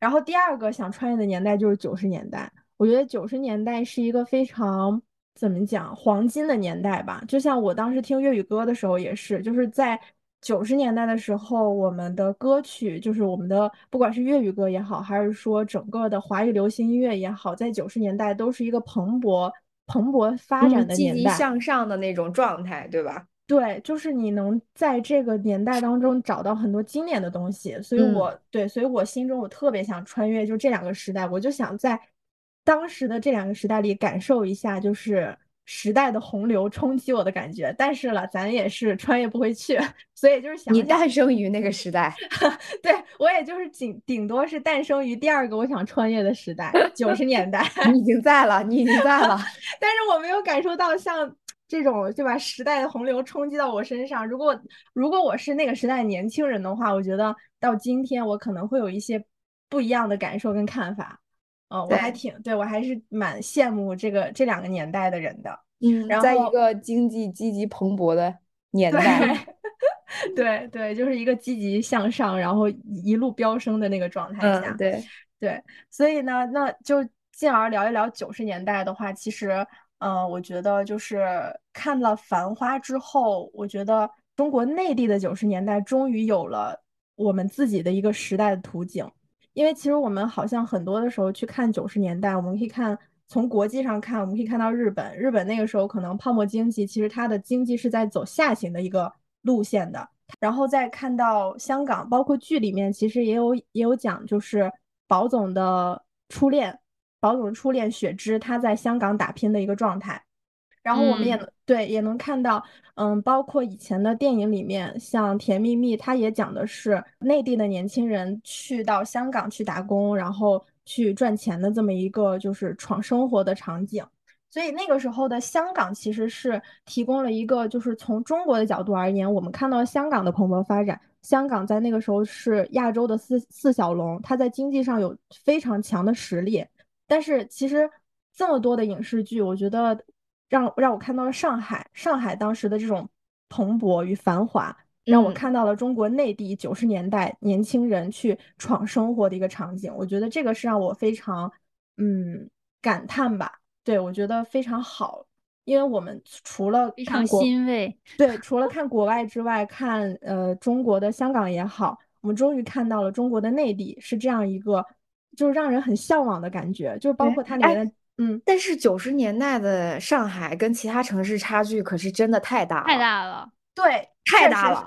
然后第二个想穿越的年代就是九十年代，我觉得九十年代是一个非常怎么讲黄金的年代吧。就像我当时听粤语歌的时候也是，就是在九十年代的时候，我们的歌曲就是我们的不管是粤语歌也好，还是说整个的华语流行音乐也好，在九十年代都是一个蓬勃蓬勃发展的年代，积极向上的那种状态，对吧？对，就是你能在这个年代当中找到很多经典的东西，所以我对，所以我心中我特别想穿越，就这两个时代，我就想在当时的这两个时代里感受一下，就是时代的洪流冲击我的感觉。但是了，咱也是穿越不回去，所以就是想你诞生于那个时代，对我也就是顶顶多是诞生于第二个我想穿越的时代，九十年代。你已经在了，你已经在了，但是我没有感受到像。这种对吧？时代的洪流冲击到我身上。如果如果我是那个时代年轻人的话，我觉得到今天我可能会有一些不一样的感受跟看法。嗯，我还挺对我还是蛮羡慕这个这两个年代的人的。嗯，在一个经济积极蓬勃的年代，对 对，就是一个积极向上，然后一路飙升的那个状态下。对对，所以呢，那就进而聊一聊九十年代的话，其实。嗯，我觉得就是看了《繁花》之后，我觉得中国内地的九十年代终于有了我们自己的一个时代的图景。因为其实我们好像很多的时候去看九十年代，我们可以看从国际上看，我们可以看到日本，日本那个时候可能泡沫经济，其实它的经济是在走下行的一个路线的。然后再看到香港，包括剧里面其实也有也有讲，就是宝总的初恋。宝总的初恋雪芝，她在香港打拼的一个状态，然后我们也能对也能看到，嗯，包括以前的电影里面，像《甜蜜蜜》，它也讲的是内地的年轻人去到香港去打工，然后去赚钱的这么一个就是闯生活的场景。所以那个时候的香港其实是提供了一个，就是从中国的角度而言，我们看到香港的蓬勃发展。香港在那个时候是亚洲的四四小龙，它在经济上有非常强的实力。但是其实这么多的影视剧，我觉得让让我看到了上海，上海当时的这种蓬勃与繁华，让我看到了中国内地九十年代年轻人去闯生活的一个场景。我觉得这个是让我非常嗯感叹吧。对我觉得非常好，因为我们除了非常欣慰，对，除了看国外之外，看呃中国的香港也好，我们终于看到了中国的内地是这样一个。就是让人很向往的感觉，就是包括它里面的，嗯。但是九十年代的上海跟其他城市差距可是真的太大了，太大了，对，太大了，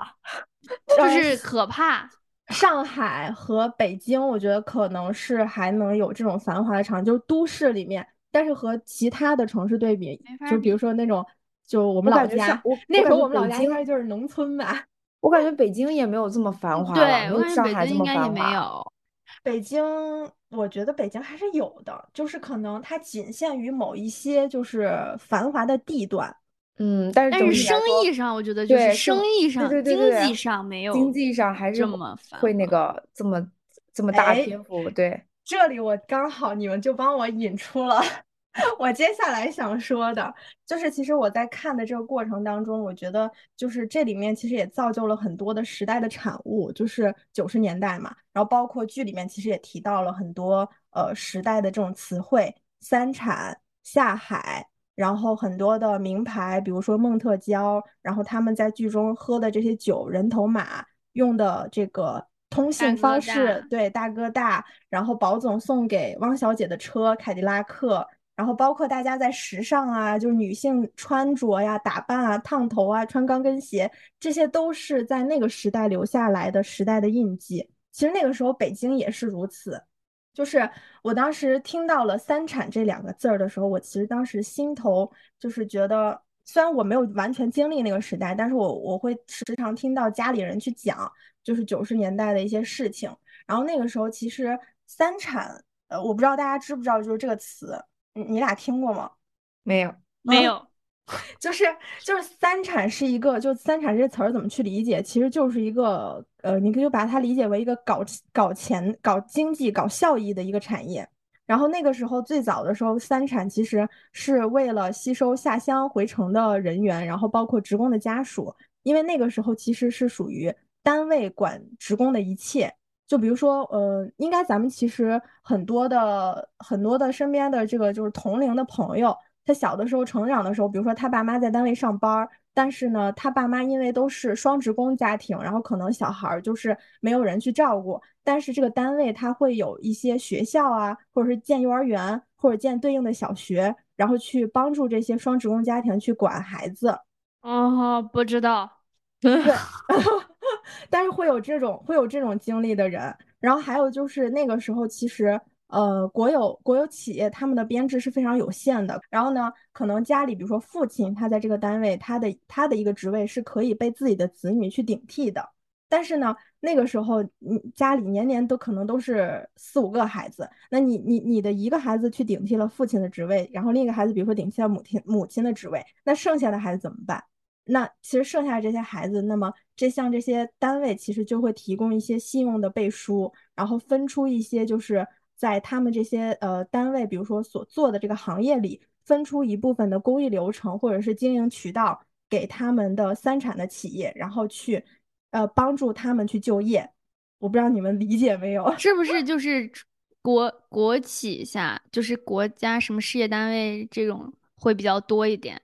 就是可怕。上海和北京，我觉得可能是还能有这种繁华的场景，就是都市里面。但是和其他的城市对比，就比如说那种，就我们老家，那时候我们老家应该就是农村吧。我感觉北京也没有这么繁华，对，没有上海这么繁华。北京，我觉得北京还是有的，就是可能它仅限于某一些就是繁华的地段，嗯，但是但是生意上，我觉得就是生意上、经济上没有经济上还是这么会那个这么这么大篇幅。对，这里我刚好你们就帮我引出了。我接下来想说的，就是其实我在看的这个过程当中，我觉得就是这里面其实也造就了很多的时代的产物，就是九十年代嘛，然后包括剧里面其实也提到了很多呃时代的这种词汇，三产下海，然后很多的名牌，比如说孟特娇，然后他们在剧中喝的这些酒，人头马用的这个通信方式，对大哥大，然后宝总送给汪小姐的车凯迪拉克。然后包括大家在时尚啊，就是女性穿着呀、打扮啊、烫头啊、穿高跟鞋，这些都是在那个时代留下来的时代的印记。其实那个时候北京也是如此。就是我当时听到了“三产”这两个字儿的时候，我其实当时心头就是觉得，虽然我没有完全经历那个时代，但是我我会时常听到家里人去讲，就是九十年代的一些事情。然后那个时候其实“三产”，呃，我不知道大家知不知道，就是这个词。你你俩听过吗？没有，没有，就是就是三产是一个，就三产这词儿怎么去理解？其实就是一个，呃，你可以把它理解为一个搞搞钱、搞经济、搞效益的一个产业。然后那个时候最早的时候，三产其实是为了吸收下乡回城的人员，然后包括职工的家属，因为那个时候其实是属于单位管职工的一切。就比如说，呃，应该咱们其实很多的很多的身边的这个就是同龄的朋友，他小的时候成长的时候，比如说他爸妈在单位上班，但是呢，他爸妈因为都是双职工家庭，然后可能小孩就是没有人去照顾，但是这个单位他会有一些学校啊，或者是建幼儿园，或者建对应的小学，然后去帮助这些双职工家庭去管孩子。哦，不知道。对，但是会有这种会有这种经历的人，然后还有就是那个时候其实呃国有国有企业他们的编制是非常有限的，然后呢可能家里比如说父亲他在这个单位他的他的一个职位是可以被自己的子女去顶替的，但是呢那个时候你家里年年都可能都是四五个孩子，那你你你的一个孩子去顶替了父亲的职位，然后另一个孩子比如说顶替了母亲母亲的职位，那剩下的孩子怎么办？那其实剩下这些孩子，那么这像这些单位其实就会提供一些信用的背书，然后分出一些就是在他们这些呃单位，比如说所做的这个行业里，分出一部分的工艺流程或者是经营渠道给他们的三产的企业，然后去呃帮助他们去就业。我不知道你们理解没有？是不是就是国国企下，就是国家什么事业单位这种会比较多一点？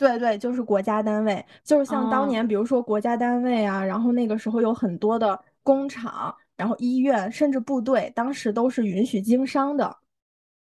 对对，就是国家单位，就是像当年，比如说国家单位啊，然后那个时候有很多的工厂，然后医院，甚至部队，当时都是允许经商的。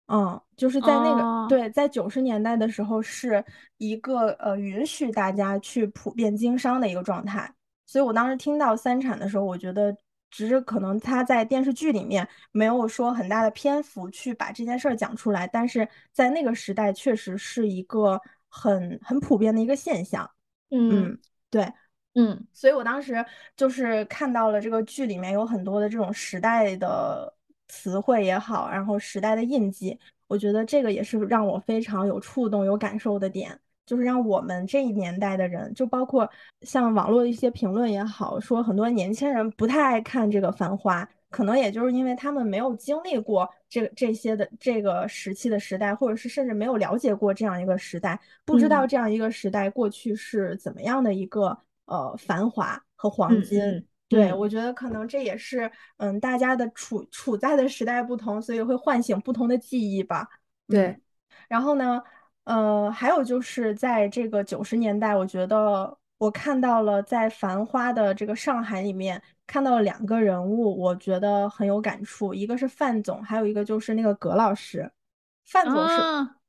嗯，就是在那个对，在九十年代的时候，是一个呃允许大家去普遍经商的一个状态。所以我当时听到三产的时候，我觉得只是可能他在电视剧里面没有说很大的篇幅去把这件事儿讲出来，但是在那个时代确实是一个。很很普遍的一个现象，嗯，对，嗯，所以我当时就是看到了这个剧里面有很多的这种时代的词汇也好，然后时代的印记，我觉得这个也是让我非常有触动、有感受的点，就是让我们这一年代的人，就包括像网络的一些评论也好，说很多年轻人不太爱看这个《繁花》。可能也就是因为他们没有经历过这个这些的这个时期的时代，或者是甚至没有了解过这样一个时代，不知道这样一个时代过去是怎么样的一个呃繁华和黄金。对我觉得可能这也是嗯大家的处处在的时代不同，所以会唤醒不同的记忆吧。对，然后呢，呃，还有就是在这个九十年代，我觉得我看到了在繁花的这个上海里面。看到了两个人物，我觉得很有感触。一个是范总，还有一个就是那个葛老师。范总是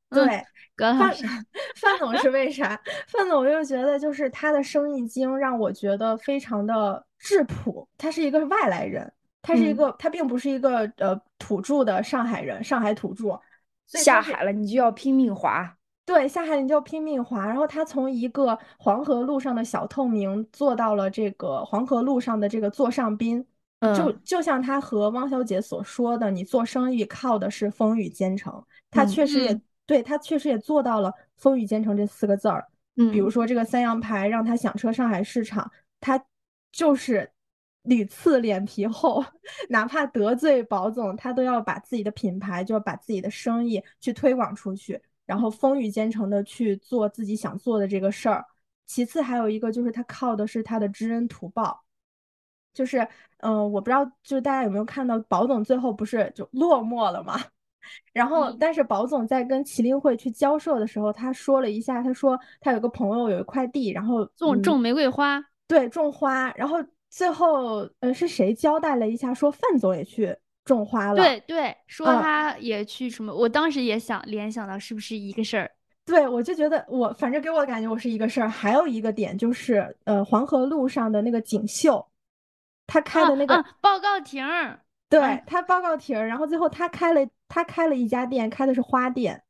对葛老师，范总是为啥？范总我就觉得就是他的生意经让我觉得非常的质朴。他是一个外来人，他是一个他并不是一个呃土著的上海人，上海土著。下海了，你就要拼命划。对，下海你就拼命滑，然后他从一个黄河路上的小透明做到了这个黄河路上的这个座上宾，就就像他和汪小姐所说的，你做生意靠的是风雨兼程，他确实也对他确实也做到了风雨兼程这四个字儿。嗯，比如说这个三羊牌让他响彻上海市场，他就是屡次脸皮厚，哪怕得罪保总，他都要把自己的品牌，就要把自己的生意去推广出去。然后风雨兼程的去做自己想做的这个事儿，其次还有一个就是他靠的是他的知恩图报，就是嗯，我不知道就是大家有没有看到宝总最后不是就落寞了吗？然后但是宝总在跟麒麟会去交涉的时候，他说了一下，他说他有个朋友有一块地，然后种种玫瑰花，对，种花，然后最后呃是谁交代了一下，说范总也去。种花了，对对，说他也去什么，我当时也想联想到是不是一个事儿。对，我就觉得我反正给我的感觉我是一个事儿。还有一个点就是，呃，黄河路上的那个锦绣，他开的那个报告亭，对他报告亭，然后最后他开了他开了一家店，开的是花店。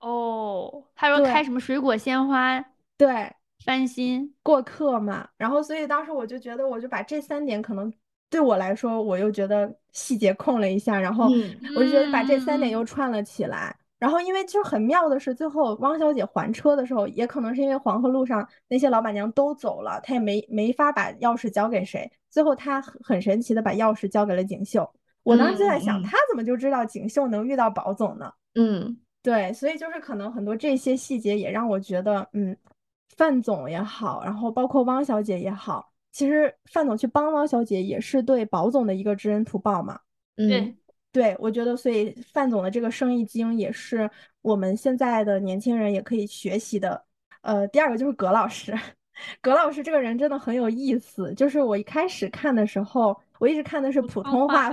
哦，他说开什么水果鲜花，对，翻新过客嘛。然后所以当时我就觉得，我就把这三点可能。对我来说，我又觉得细节控了一下，然后我就觉得把这三点又串了起来。然后因为就很妙的是，最后汪小姐还车的时候，也可能是因为黄河路上那些老板娘都走了，她也没没法把钥匙交给谁。最后她很神奇的把钥匙交给了锦绣。我当时就在想，她怎么就知道锦绣能遇到宝总呢？嗯，对，所以就是可能很多这些细节也让我觉得，嗯，范总也好，然后包括汪小姐也好。其实范总去帮汪小姐也是对宝总的一个知恩图报嘛。对，对，我觉得所以范总的这个生意经也是我们现在的年轻人也可以学习的。呃，第二个就是葛老师，葛老师这个人真的很有意思。就是我一开始看的时候，我一直看的是普通话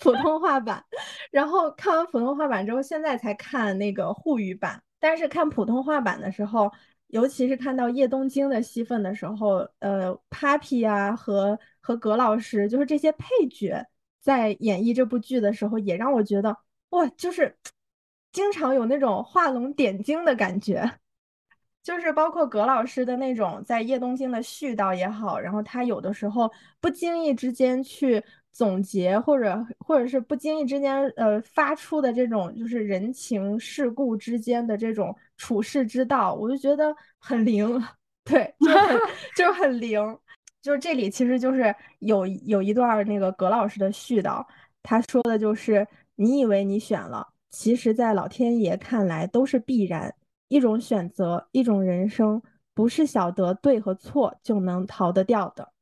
普通话版，然后看完普通话版之后，现在才看那个沪语版。但是看普通话版的时候，尤其是看到叶东京的戏份的时候，呃，Papi 啊和和葛老师，就是这些配角在演绎这部剧的时候，也让我觉得哇，就是经常有那种画龙点睛的感觉。就是包括葛老师的那种在叶东京的絮叨也好，然后他有的时候不经意之间去总结，或者或者是不经意之间呃发出的这种就是人情世故之间的这种处世之道，我就觉得很灵，对，就很 就是很灵。就是这里其实就是有有一段那个葛老师的絮叨，他说的就是你以为你选了，其实在老天爷看来都是必然。一种选择，一种人生，不是晓得对和错就能逃得掉的。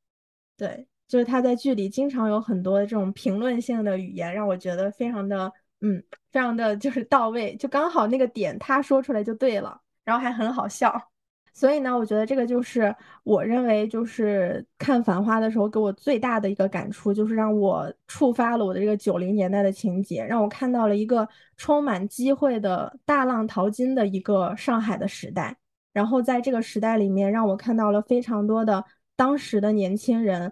对，就是他在剧里经常有很多这种评论性的语言，让我觉得非常的，嗯，非常的就是到位，就刚好那个点他说出来就对了，然后还很好笑。所以呢，我觉得这个就是我认为就是看《繁花》的时候给我最大的一个感触，就是让我触发了我的这个九零年代的情节，让我看到了一个充满机会的大浪淘金的一个上海的时代。然后在这个时代里面，让我看到了非常多的当时的年轻人。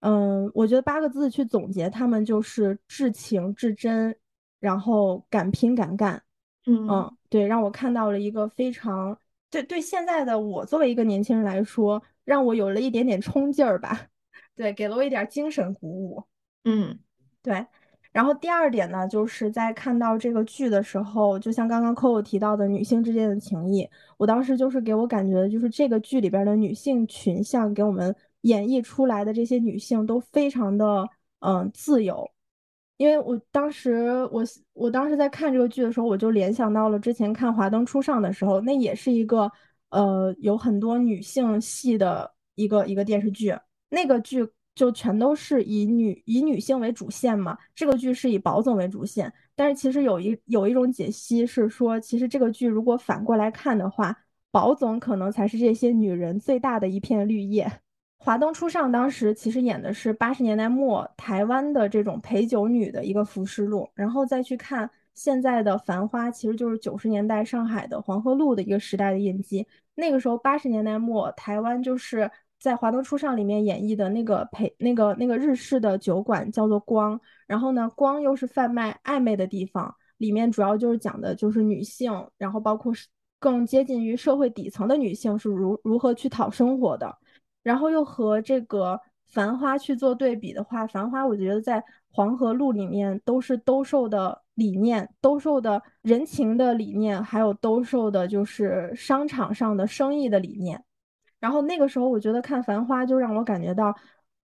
嗯，我觉得八个字去总结他们就是至情至真，然后敢拼敢干。嗯，对，让我看到了一个非常。对对，现在的我作为一个年轻人来说，让我有了一点点冲劲儿吧。对，给了我一点精神鼓舞。嗯，对。然后第二点呢，就是在看到这个剧的时候，就像刚刚 Coco 提到的女性之间的情谊，我当时就是给我感觉，就是这个剧里边的女性群像给我们演绎出来的这些女性都非常的嗯自由。因为我当时，我我当时在看这个剧的时候，我就联想到了之前看《华灯初上》的时候，那也是一个呃有很多女性戏的一个一个电视剧。那个剧就全都是以女以女性为主线嘛。这个剧是以宝总为主线，但是其实有一有一种解析是说，其实这个剧如果反过来看的话，宝总可能才是这些女人最大的一片绿叶。华灯初上当时其实演的是八十年代末台湾的这种陪酒女的一个浮世录，然后再去看现在的繁花，其实就是九十年代上海的黄河路的一个时代的印记。那个时候八十年代末台湾就是在华灯初上里面演绎的那个陪那个那个日式的酒馆叫做光，然后呢光又是贩卖暧昧的地方，里面主要就是讲的就是女性，然后包括更接近于社会底层的女性是如如何去讨生活的。然后又和这个《繁花》去做对比的话，《繁花》我觉得在黄河路里面都是兜售的理念，兜售的人情的理念，还有兜售的就是商场上的生意的理念。然后那个时候，我觉得看《繁花》就让我感觉到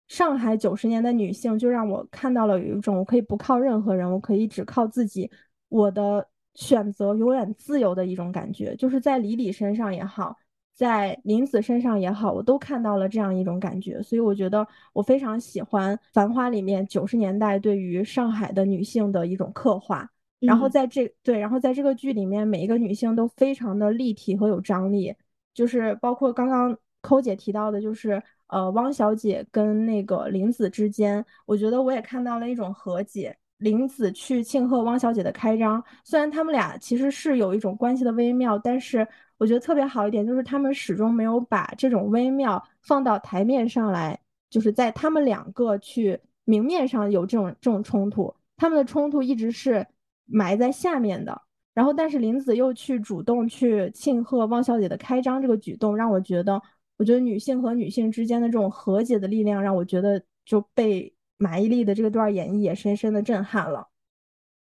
上海九十年的女性，就让我看到了有一种我可以不靠任何人，我可以只靠自己，我的选择永远自由的一种感觉，就是在李李身上也好。在林子身上也好，我都看到了这样一种感觉，所以我觉得我非常喜欢《繁花》里面九十年代对于上海的女性的一种刻画。然后在这对，然后在这个剧里面，每一个女性都非常的立体和有张力，就是包括刚刚抠姐提到的，就是呃汪小姐跟那个林子之间，我觉得我也看到了一种和解。林子去庆贺汪小姐的开张，虽然他们俩其实是有一种关系的微妙，但是。我觉得特别好一点，就是他们始终没有把这种微妙放到台面上来，就是在他们两个去明面上有这种这种冲突，他们的冲突一直是埋在下面的。然后，但是林子又去主动去庆贺汪小姐的开张，这个举动让我觉得，我觉得女性和女性之间的这种和解的力量，让我觉得就被马伊琍的这段演绎也深深的震撼了。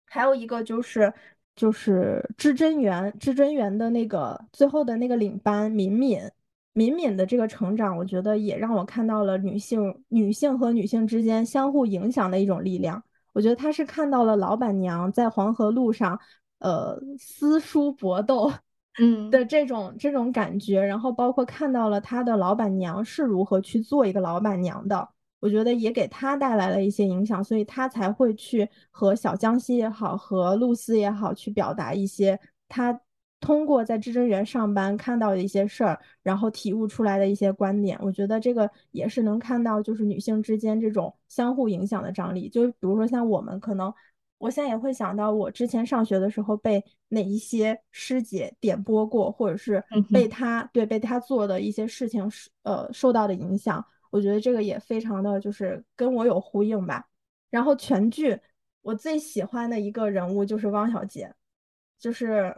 还有一个就是。就是至真园，至真园的那个最后的那个领班敏敏，敏敏的这个成长，我觉得也让我看到了女性女性和女性之间相互影响的一种力量。我觉得她是看到了老板娘在黄河路上，呃，撕书搏斗，嗯 的这种这种感觉，然后包括看到了她的老板娘是如何去做一个老板娘的，我觉得也给他带来了一些影响，所以他才会去和小江西也好，和露丝也好，去表达一些他通过在至臻园上班看到的一些事儿，然后体悟出来的一些观点。我觉得这个也是能看到，就是女性之间这种相互影响的张力。就比如说像我们可能。我现在也会想到，我之前上学的时候被哪一些师姐点拨过，或者是被她对被她做的一些事情，呃，受到的影响。我觉得这个也非常的就是跟我有呼应吧。然后全剧我最喜欢的一个人物就是汪小姐，就是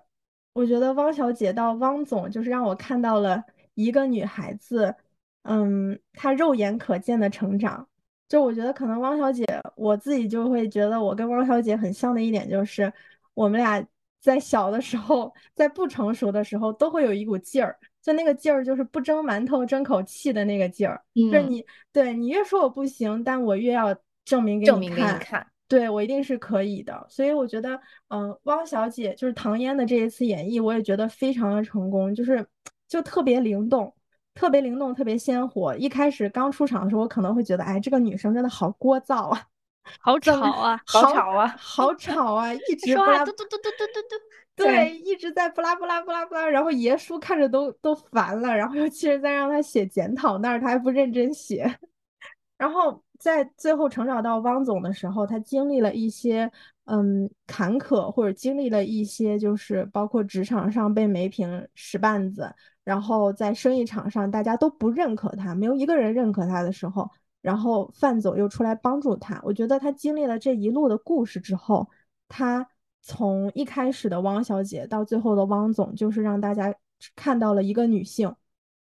我觉得汪小姐到汪总，就是让我看到了一个女孩子，嗯，她肉眼可见的成长。就我觉得可能汪小姐，我自己就会觉得我跟汪小姐很像的一点就是，我们俩在小的时候，在不成熟的时候，都会有一股劲儿，就那个劲儿就是不蒸馒头争口气的那个劲儿。就是你对你越说我不行，但我越要证明给你看，对我一定是可以的。所以我觉得，嗯，汪小姐就是唐嫣的这一次演绎，我也觉得非常的成功，就是就特别灵动。特别灵动，特别鲜活。一开始刚出场的时候，我可能会觉得，哎，这个女生真的好聒噪啊，好吵啊，好吵啊，好吵啊，一直说嘟嘟嘟嘟嘟嘟嘟，对，一直在不拉不拉不拉不拉。然后爷叔看着都都烦了，然后尤其是在让他写检讨那儿，他还不认真写。然后在最后成长到汪总的时候，他经历了一些嗯坎坷，或者经历了一些就是包括职场上被梅萍使绊子。然后在生意场上，大家都不认可他，没有一个人认可他的时候，然后范总又出来帮助他。我觉得他经历了这一路的故事之后，他从一开始的汪小姐到最后的汪总，就是让大家看到了一个女性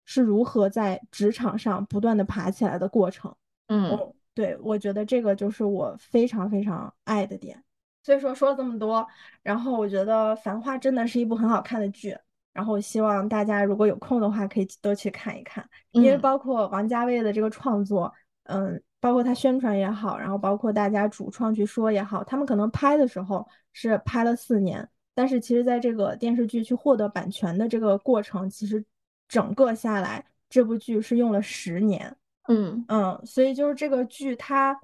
是如何在职场上不断的爬起来的过程。嗯，对，我觉得这个就是我非常非常爱的点。所以说说了这么多，然后我觉得《繁花》真的是一部很好看的剧。然后希望大家如果有空的话，可以都去看一看，因为包括王家卫的这个创作，嗯，包括他宣传也好，然后包括大家主创去说也好，他们可能拍的时候是拍了四年，但是其实在这个电视剧去获得版权的这个过程，其实整个下来这部剧是用了十年，嗯嗯，所以就是这个剧它。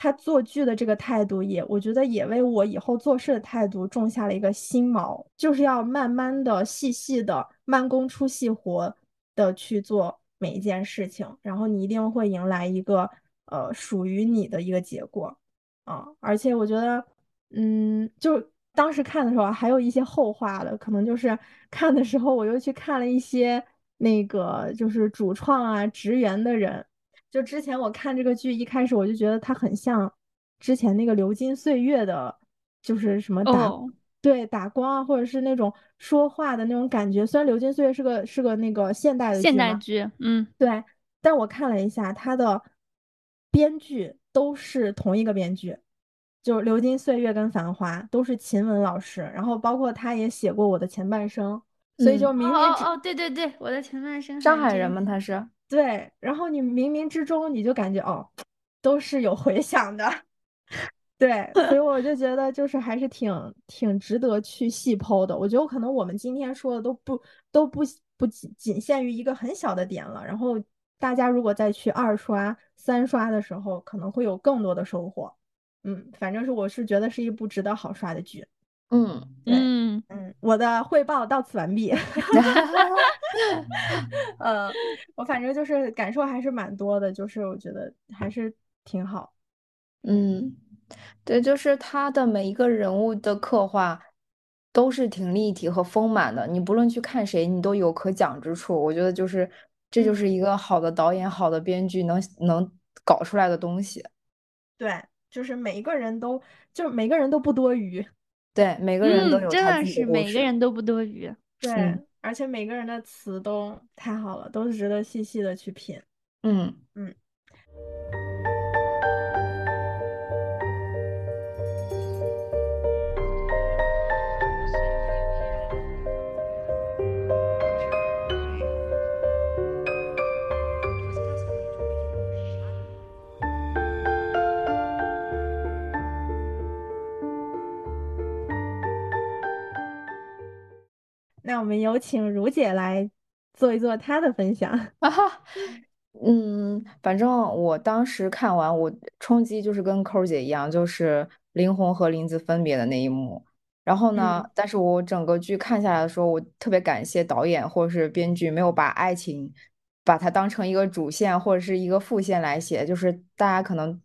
他做剧的这个态度，也我觉得也为我以后做事的态度种下了一个新锚，就是要慢慢的、细细的、慢工出细活的去做每一件事情，然后你一定会迎来一个呃属于你的一个结果啊！而且我觉得，嗯，就当时看的时候还有一些后话了，可能就是 看的时候我又去看了一些那个就是主创啊、职员的人。就之前我看这个剧，一开始我就觉得它很像之前那个《流金岁月》的，就是什么打对打光啊，或者是那种说话的那种感觉。虽然《流金岁月》是个是个那个现代的现代剧，嗯，对，但我看了一下，它的编剧都是同一个编剧，就《流金岁月》跟《繁花》都是秦雯老师，然后包括他也写过《我的前半生》，所以就明明哦哦对对对，我的前半生，上海人吗？他是。对，然后你冥冥之中你就感觉哦，都是有回响的，对，所以我就觉得就是还是挺挺值得去细剖的。我觉得可能我们今天说的都不都不不仅仅限于一个很小的点了，然后大家如果再去二刷、三刷的时候，可能会有更多的收获。嗯，反正是我是觉得是一部值得好刷的剧。嗯，对，嗯，我的汇报到此完毕。嗯，我反正就是感受还是蛮多的，就是我觉得还是挺好。嗯，对，就是他的每一个人物的刻画都是挺立体和丰满的，你不论去看谁，你都有可讲之处。我觉得就是这就是一个好的导演、好的编剧能能搞出来的东西。对，就是每一个人都，就每个人都不多余。对，每个人都有真的是每个人都不多余。对，而且每个人的词都太好了，都是值得细细的去品。嗯嗯。们有请如姐来做一做她的分享。哈哈，嗯，反正我当时看完，我冲击就是跟扣姐一样，就是林红和林子分别的那一幕。然后呢，嗯但是我整个剧看下来的时候，我特别感谢导演或者是编剧没有把爱情把它当成一个主线或者是一个副线来写，就是大家可能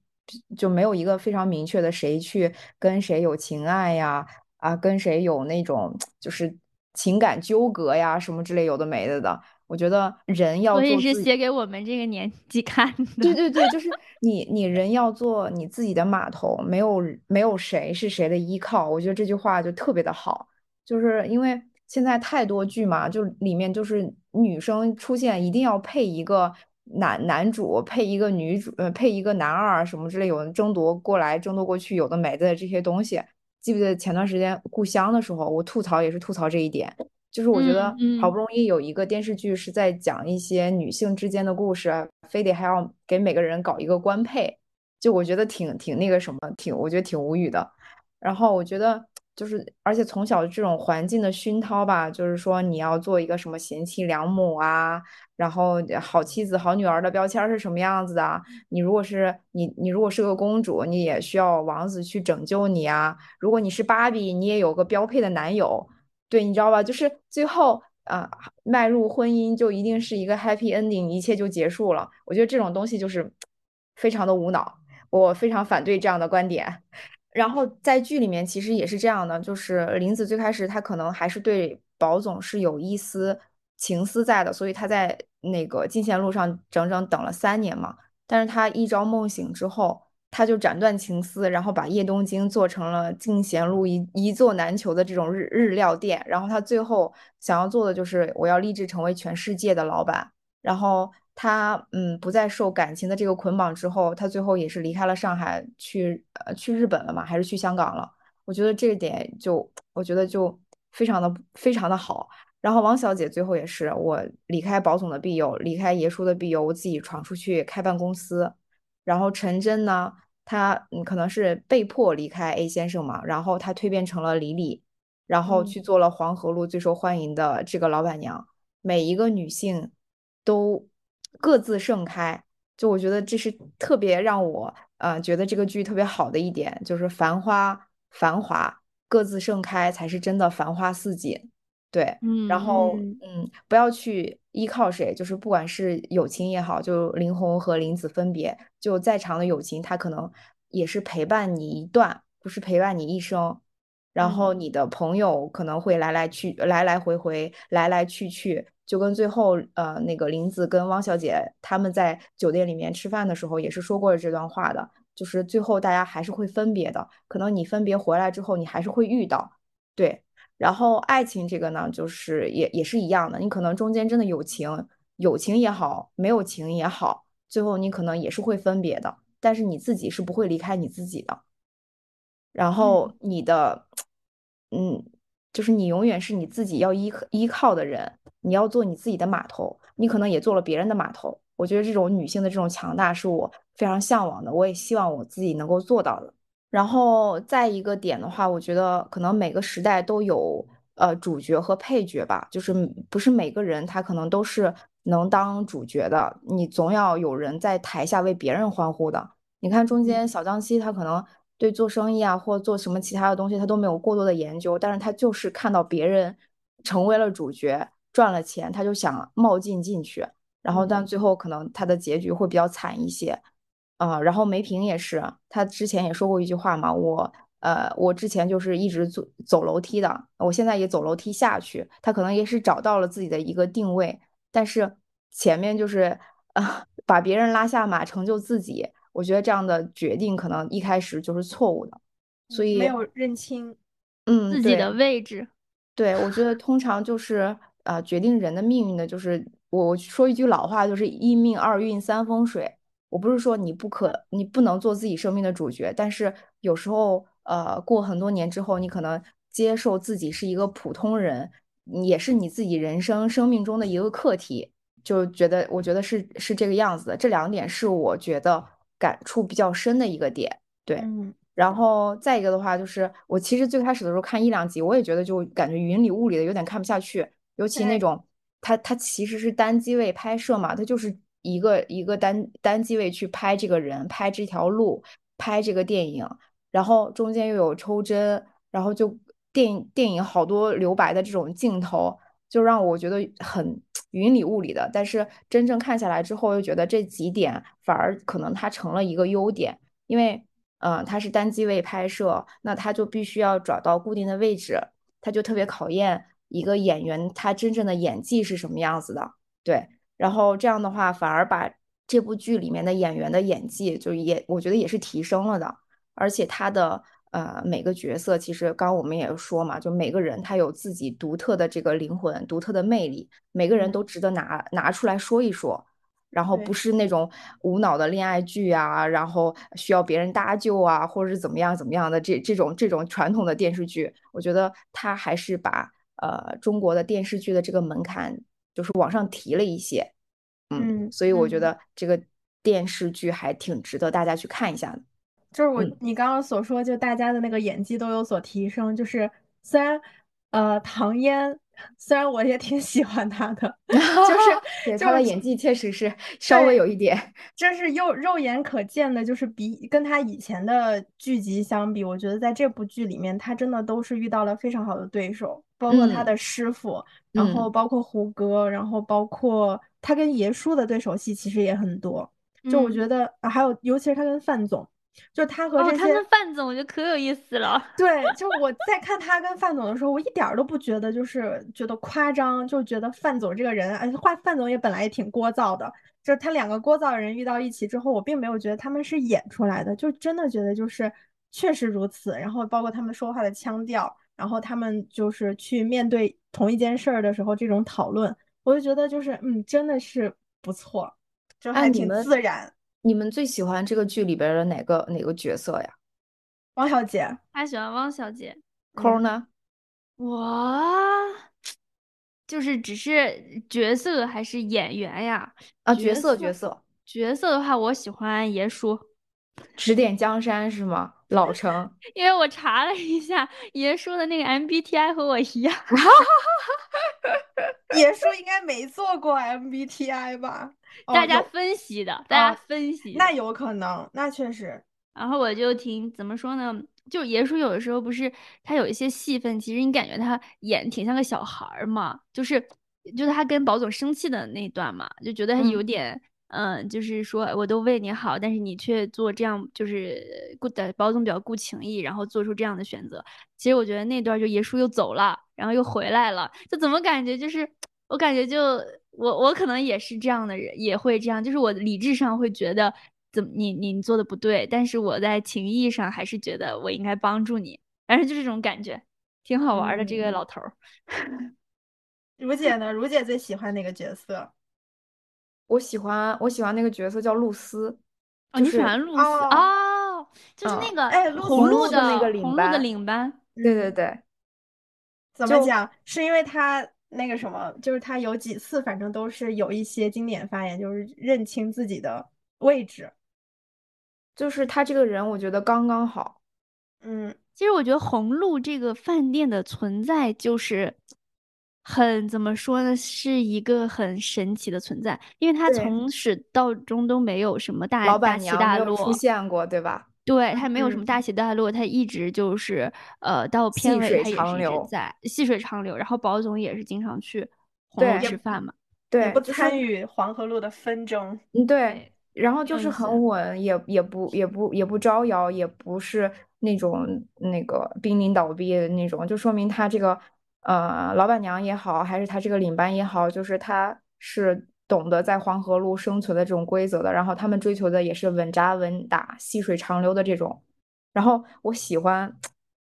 就没有一个非常明确的谁去跟谁有情爱呀，啊，跟谁有那种就是情感纠葛呀什么之类有的没的的。我觉得人要所以做。是写给我们这个年纪看的。对对对，就是你，你人要做你自己的码头，没有没有谁是谁的依靠。我觉得这句话就特别的好，就是因为现在太多剧嘛，就里面就是女生出现一定要配一个男男主，配一个女主，呃，配一个男二什么之类，有人争夺过来争夺过去，有的没的这些东西。记不记得前段时间故乡的时候，我吐槽也是吐槽这一点。就是我觉得好不容易有一个电视剧是在讲一些女性之间的故事啊，非得还要给每个人搞一个官配，就我觉得挺挺那个什么，挺我觉得挺无语的。然后我觉得就是，而且从小这种环境的熏陶吧，就是说你要做一个什么贤妻良母啊，然后好妻子、好女儿的标签是什么样子的啊？你如果是你，你如果是个公主，你也需要王子去拯救你啊。如果你是芭比，你也有个标配的男友。对，你知道吧？就是最后啊、迈入婚姻就一定是一个 happy ending，一切就结束了。我觉得这种东西就是非常的无脑，我非常反对这样的观点。然后在剧里面其实也是这样的，就是林子最开始他可能还是对宝总是有一丝情丝在的，所以他在那个进贤路上整整等了三年嘛。但是他一朝梦醒之后，他就斩断情丝，然后把叶东京做成了进贤路一一座难求的这种日日料店。然后他最后想要做的就是我要立志成为全世界的老板。然后他嗯不再受感情的这个捆绑之后，他最后也是离开了上海，去呃去日本了嘛，还是去香港了？我觉得这一点就我觉得就非常的非常的好。然后王小姐最后也是我离开宝总的庇佑，离开爷叔的庇佑，我自己闯出去开办公司。然后陈真呢，她嗯可能是被迫离开 A 先生嘛，然后她蜕变成了李李，然后嗯去做了黄河路最受欢迎的这个老板娘。每一个女性都各自盛开，就我觉得这是特别让我呃觉得这个剧特别好的一点，就是繁花繁华各自盛开才是真的繁花似锦。对，然后嗯嗯，不要去依靠谁，就是不管是友情也好，就林红和林子分别，就再长的友情，它可能也是陪伴你一段，不是陪伴你一生。然后嗯你的朋友可能会来来去来来回回，来来去去，就跟最后呃那个林子跟汪小姐他们在酒店里面吃饭的时候也是说过了这段话的，就是最后大家还是会分别的，可能你分别回来之后，你还是会遇到，对。然后爱情这个呢，就是也也是一样的，你可能中间真的有情，有情也好，没有情也好，最后你可能也是会分别的，但是你自己是不会离开你自己的。然后你的，嗯，就是你永远是你自己要依依靠的人，你要做你自己的码头，你可能也做了别人的码头。我觉得这种女性的这种强大是我非常向往的，我也希望我自己能够做到的。然后再一个点的话，我觉得可能每个时代都有呃主角和配角吧，就是不是每个人他可能都是能当主角的，你总要有人在台下为别人欢呼的。你看中间小江西他可能对做生意啊或做什么其他的东西他都没有过多的研究，但是他就是看到别人成为了主角赚了钱，他就想冒进进去，然后但最后可能他的结局会比较惨一些。啊、然后梅萍也是，他之前也说过一句话嘛，我呃，我之前就是一直走走楼梯的，我现在也走楼梯下去。他可能也是找到了自己的一个定位，但是前面就是啊、把别人拉下马，成就自己。我觉得这样的决定可能一开始就是错误的，所以没有认清，嗯，自己的位置。对，我觉得通常就是呃，决定人的命运的，就是我我说一句老话，就是一命二运三风水。我不是说你不可，你不能做自己生命的主角，但是有时候呃，过很多年之后，你可能接受自己是一个普通人，也是你自己人生生命中的一个课题，就觉得我觉得是是这个样子的。这两点是我觉得感触比较深的一个点。对，嗯然后再一个的话，就是我其实最开始的时候看一两集，我也觉得就感觉云里雾里的，有点看不下去。尤其那种，它它其实是单机位拍摄嘛，它就是一个一个单单机位去拍这个人，拍这条路，拍这个电影，然后中间又有抽帧，然后就电影电影好多留白的这种镜头，就让我觉得很云里雾里的。但是真正看下来之后，又觉得这几点反而可能它成了一个优点，因为。嗯，它是单机位拍摄，那他就必须要找到固定的位置，他就特别考验一个演员他真正的演技是什么样子的。对，然后这样的话反而把这部剧里面的演员的演技就也我觉得也是提升了的，而且他的呃每个角色其实刚刚我们也说嘛，就每个人他有自己独特的这个灵魂、独特的魅力，每个人都值得拿拿出来说一说。然后不是那种无脑的恋爱剧啊，然后需要别人搭救啊，或者是怎么样怎么样的这这种这种传统的电视剧，我觉得他还是把呃中国的电视剧的这个门槛就是往上提了一些，嗯，所以我觉得这个电视剧还挺值得大家去看一下的。就是我你刚刚所说，就大家的那个演技都有所提升，就是虽然呃唐嫣。虽然我也挺喜欢她的，就是他的演技确实是稍微有一点，这是肉肉眼可见的，就是比跟她以前的剧集相比，我觉得在这部剧里面，她真的都是遇到了非常好的对手，包括她的师傅，然后包括胡歌，然后包括他跟爷叔的对手戏其实也很多，就我觉得还有尤其是他跟范总。就他和这些，他跟范总，我觉得可有意思了。对，就我在看他跟范总的时候，我一点都不觉得就是觉得夸张，就觉得范总这个人，哎，画范总也本来也挺聒噪的。就是他两个聒噪的人遇到一起之后，我并没有觉得他们是演出来的，就真的觉得就是确实如此。然后包括他们说话的腔调，然后他们就是去面对同一件事儿的时候这种讨论，我就觉得就是嗯，真的是不错，就还挺自然。你们最喜欢这个剧里边的哪个哪个角色呀？汪小姐，他喜欢汪小姐。抠呢？我就是只是角色还是演员呀？啊，角色角色角色的话，我喜欢爷叔，指点江山是吗？老成。因为我查了一下，爷叔的那个 MBTI 和我一样。爷叔应该没做过 MBTI 吧？大家分析的，大家分析，那有可能，那确实。然后我就挺怎么说呢？就爷叔有的时候不是他有一些戏份，其实你感觉他演挺像个小孩儿嘛，就是就是他跟宝总生气的那段嘛，就觉得他有点嗯，就是说我都为你好，但是你却做这样，就是顾的宝总比较顾情义，然后做出这样的选择。其实我觉得那段就爷叔又走了，然后又回来了，就怎么感觉就是我感觉就。我我可能也是这样的人，也会这样，就是我理智上会觉得怎么你你做的不对，但是我在情义上还是觉得我应该帮助你，反正就这种感觉，挺好玩的这个老头儿。如姐呢？如姐最喜欢哪个角色？我喜欢我喜欢那个角色叫露丝。哦，你喜欢露丝哦，就是那个哎红露的那个领班的领班。对对对。怎么讲？是因为他。那个什么，就是他有几次，反正都是有一些经典发言，就是认清自己的位置。就是他这个人，我觉得刚刚好。嗯，其实我觉得红鹿这个饭店的存在，就是很怎么说呢，是一个很神奇的存在，因为他从始到终都没有什么大大起大落出现过，对吧？对他没有什么大起大落，他一直就是呃到片尾他也是一直在细水长流，然后宝总也是经常去红楼吃饭嘛，对，不参与黄河路的纷争，嗯对，然后就是很稳，也也不也不也不招摇，也不是那种那个濒临倒闭的那种，就说明他这个呃老板娘也好，还是他这个领班也好，就是他是。懂得在黄河路生存的这种规则的，然后他们追求的也是稳扎稳打、细水长流的这种。然后我喜欢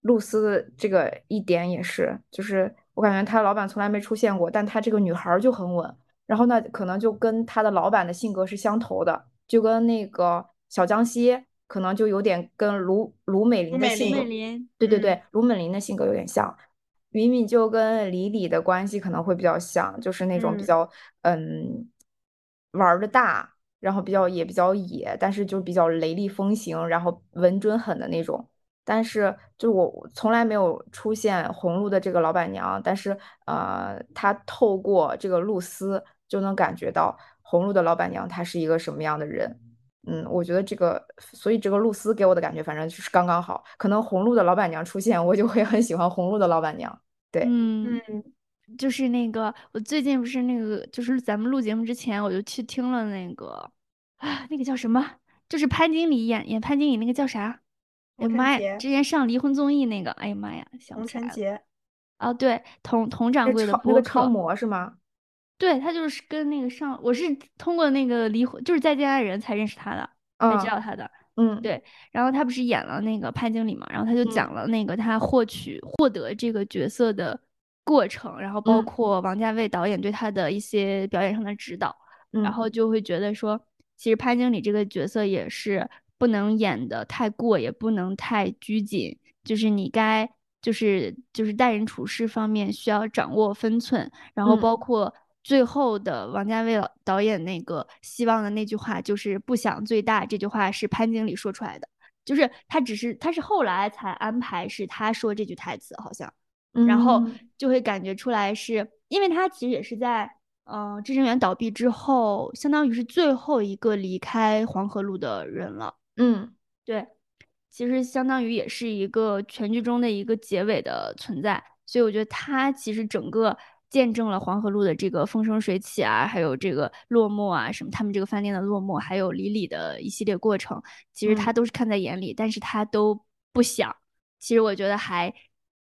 露丝的这个一点也是，就是我感觉她老板从来没出现过，但她这个女孩就很稳。然后呢，可能就跟她的老板的性格是相投的，就跟那个小江西可能就有点跟卢卢美玲的性格，对对对，卢美玲的性格有点像。敏敏就跟李李的关系可能会比较像，就是那种比较嗯玩的大，然后比较也比较野，但是就比较雷厉风行，然后稳准狠的那种。但是就是我从来没有出现红路的这个老板娘，但是呃，她透过这个露丝就能感觉到红路的老板娘她是一个什么样的人。嗯，我觉得这个，所以这个露丝给我的感觉，反正就是刚刚好。可能红露的老板娘出现，我就会很喜欢红露的老板娘。对，嗯，就是那个，我最近不是那个，就是咱们录节目之前，我就去听了那个啊，那个叫什么？就是潘经理演演潘经理那个叫啥？哎呀妈呀！之前上离婚综艺那个，哎呀妈呀，想不起来了。哦，对，佟佟掌柜的那个超模是吗？对他就是跟那个上，我是通过那个离婚，就是再见爱人才认识他的，才知道他的。嗯，对。然后他不是演了那个潘经理嘛，然后他就讲了那个他获取获得这个角色的过程，然后包括王家卫导演对他的一些表演上的指导，然后就会觉得说，其实潘经理这个角色也是不能演的太过，也不能太拘谨，就是你该就是就是待人处事方面需要掌握分寸，然后包括。最后的王家卫导演那个希望的那句话就是不想最大，这句话是潘经理说出来的，就是他只是他是后来才安排是他说这句台词好像，然后就会感觉出来是因为他其实也是在嗯至臻园倒闭之后，相当于是最后一个离开黄河路的人了，嗯，对，其实相当于也是一个全剧中的一个结尾的存在，所以我觉得他其实整个。见证了黄河路的这个风生水起啊，还有这个落寞啊，什么他们这个饭店的落寞，还有李李的一系列过程，其实他都是看在眼里，但是他都不想。其实我觉得还，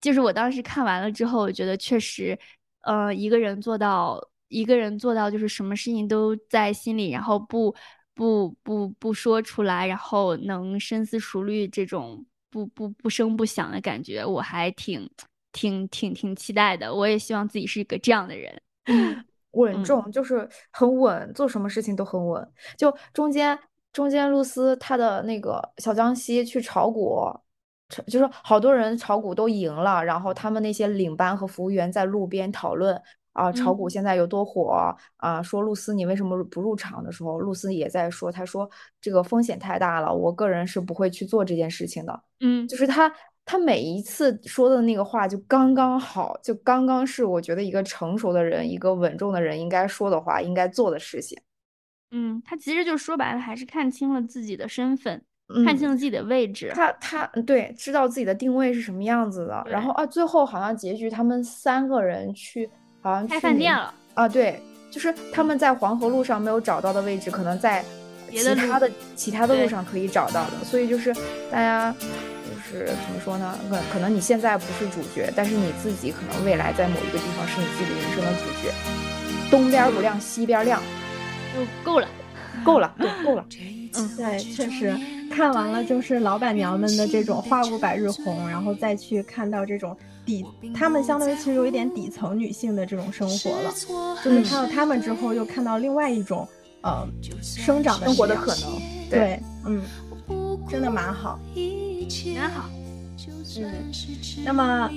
就是我当时看完了之后，我觉得确实，呃，一个人做到，一个人做到就是什么事情都在心里，然后不不不不说出来，然后能深思熟虑这种不不不声不响的感觉，我还挺。挺挺挺期待的，我也希望自己是一个这样的人，稳重就是很稳，做什么事情都很稳。就中间中间，露丝她的那个小江西去炒股，就是好多人炒股都赢了，然后他们那些领班和服务员在路边讨论啊，炒股现在有多火啊，说露丝你为什么不入场的时候，露丝也在说，他说这个风险太大了，我个人是不会去做这件事情的。嗯，就是他。他每一次说的那个话就刚刚好，就刚刚是我觉得一个成熟的人、一个稳重的人应该说的话、应该做的事情。嗯，他其实就说白了，还是看清了自己的身份，看清了自己的位置。他他对，知道自己的定位是什么样子的。然后啊，最后好像结局他们三个人去，好像开饭店了啊。对，就是他们在黄河路上没有找到的位置，可能在其他的其他的路上可以找到的。所以就是大家。是怎么说呢？可可能你现在不是主角，但是你自己可能未来在某一个地方是你自己人生的主角。东边不亮西边亮，就够了，够了，对，够了。嗯，对，确实看完了就是老板娘们的这种花无百日红，然后再去看到这种底，她们相当于其实有一点底层女性的这种生活了。就是看到她们之后，又看到另外一种呃生长的生活的可能。对，嗯，真的蛮好。蛮好，嗯，那么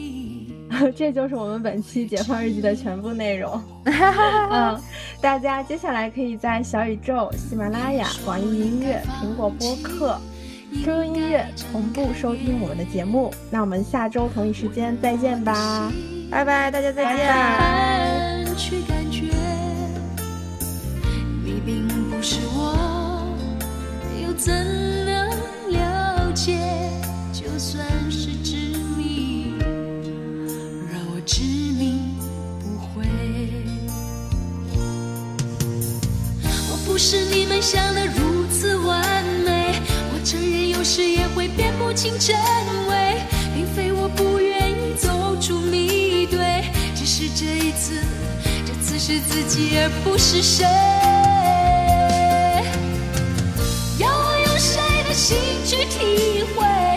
这就是我们本期解放日记的全部内容。嗯，大家接下来可以在小宇宙、喜马拉雅、网易音乐、苹果播客、QQ 音乐同步收听我们的节目。那我们下周同一时间再见吧，拜拜，大家再见。就算是执迷，让我执迷不悔。我不是你们想的如此完美，我承认有时也会辨不清真伪，并非我不愿意走出迷堆，只是这一次，这次是自己而不是谁。要我用谁的心去体会？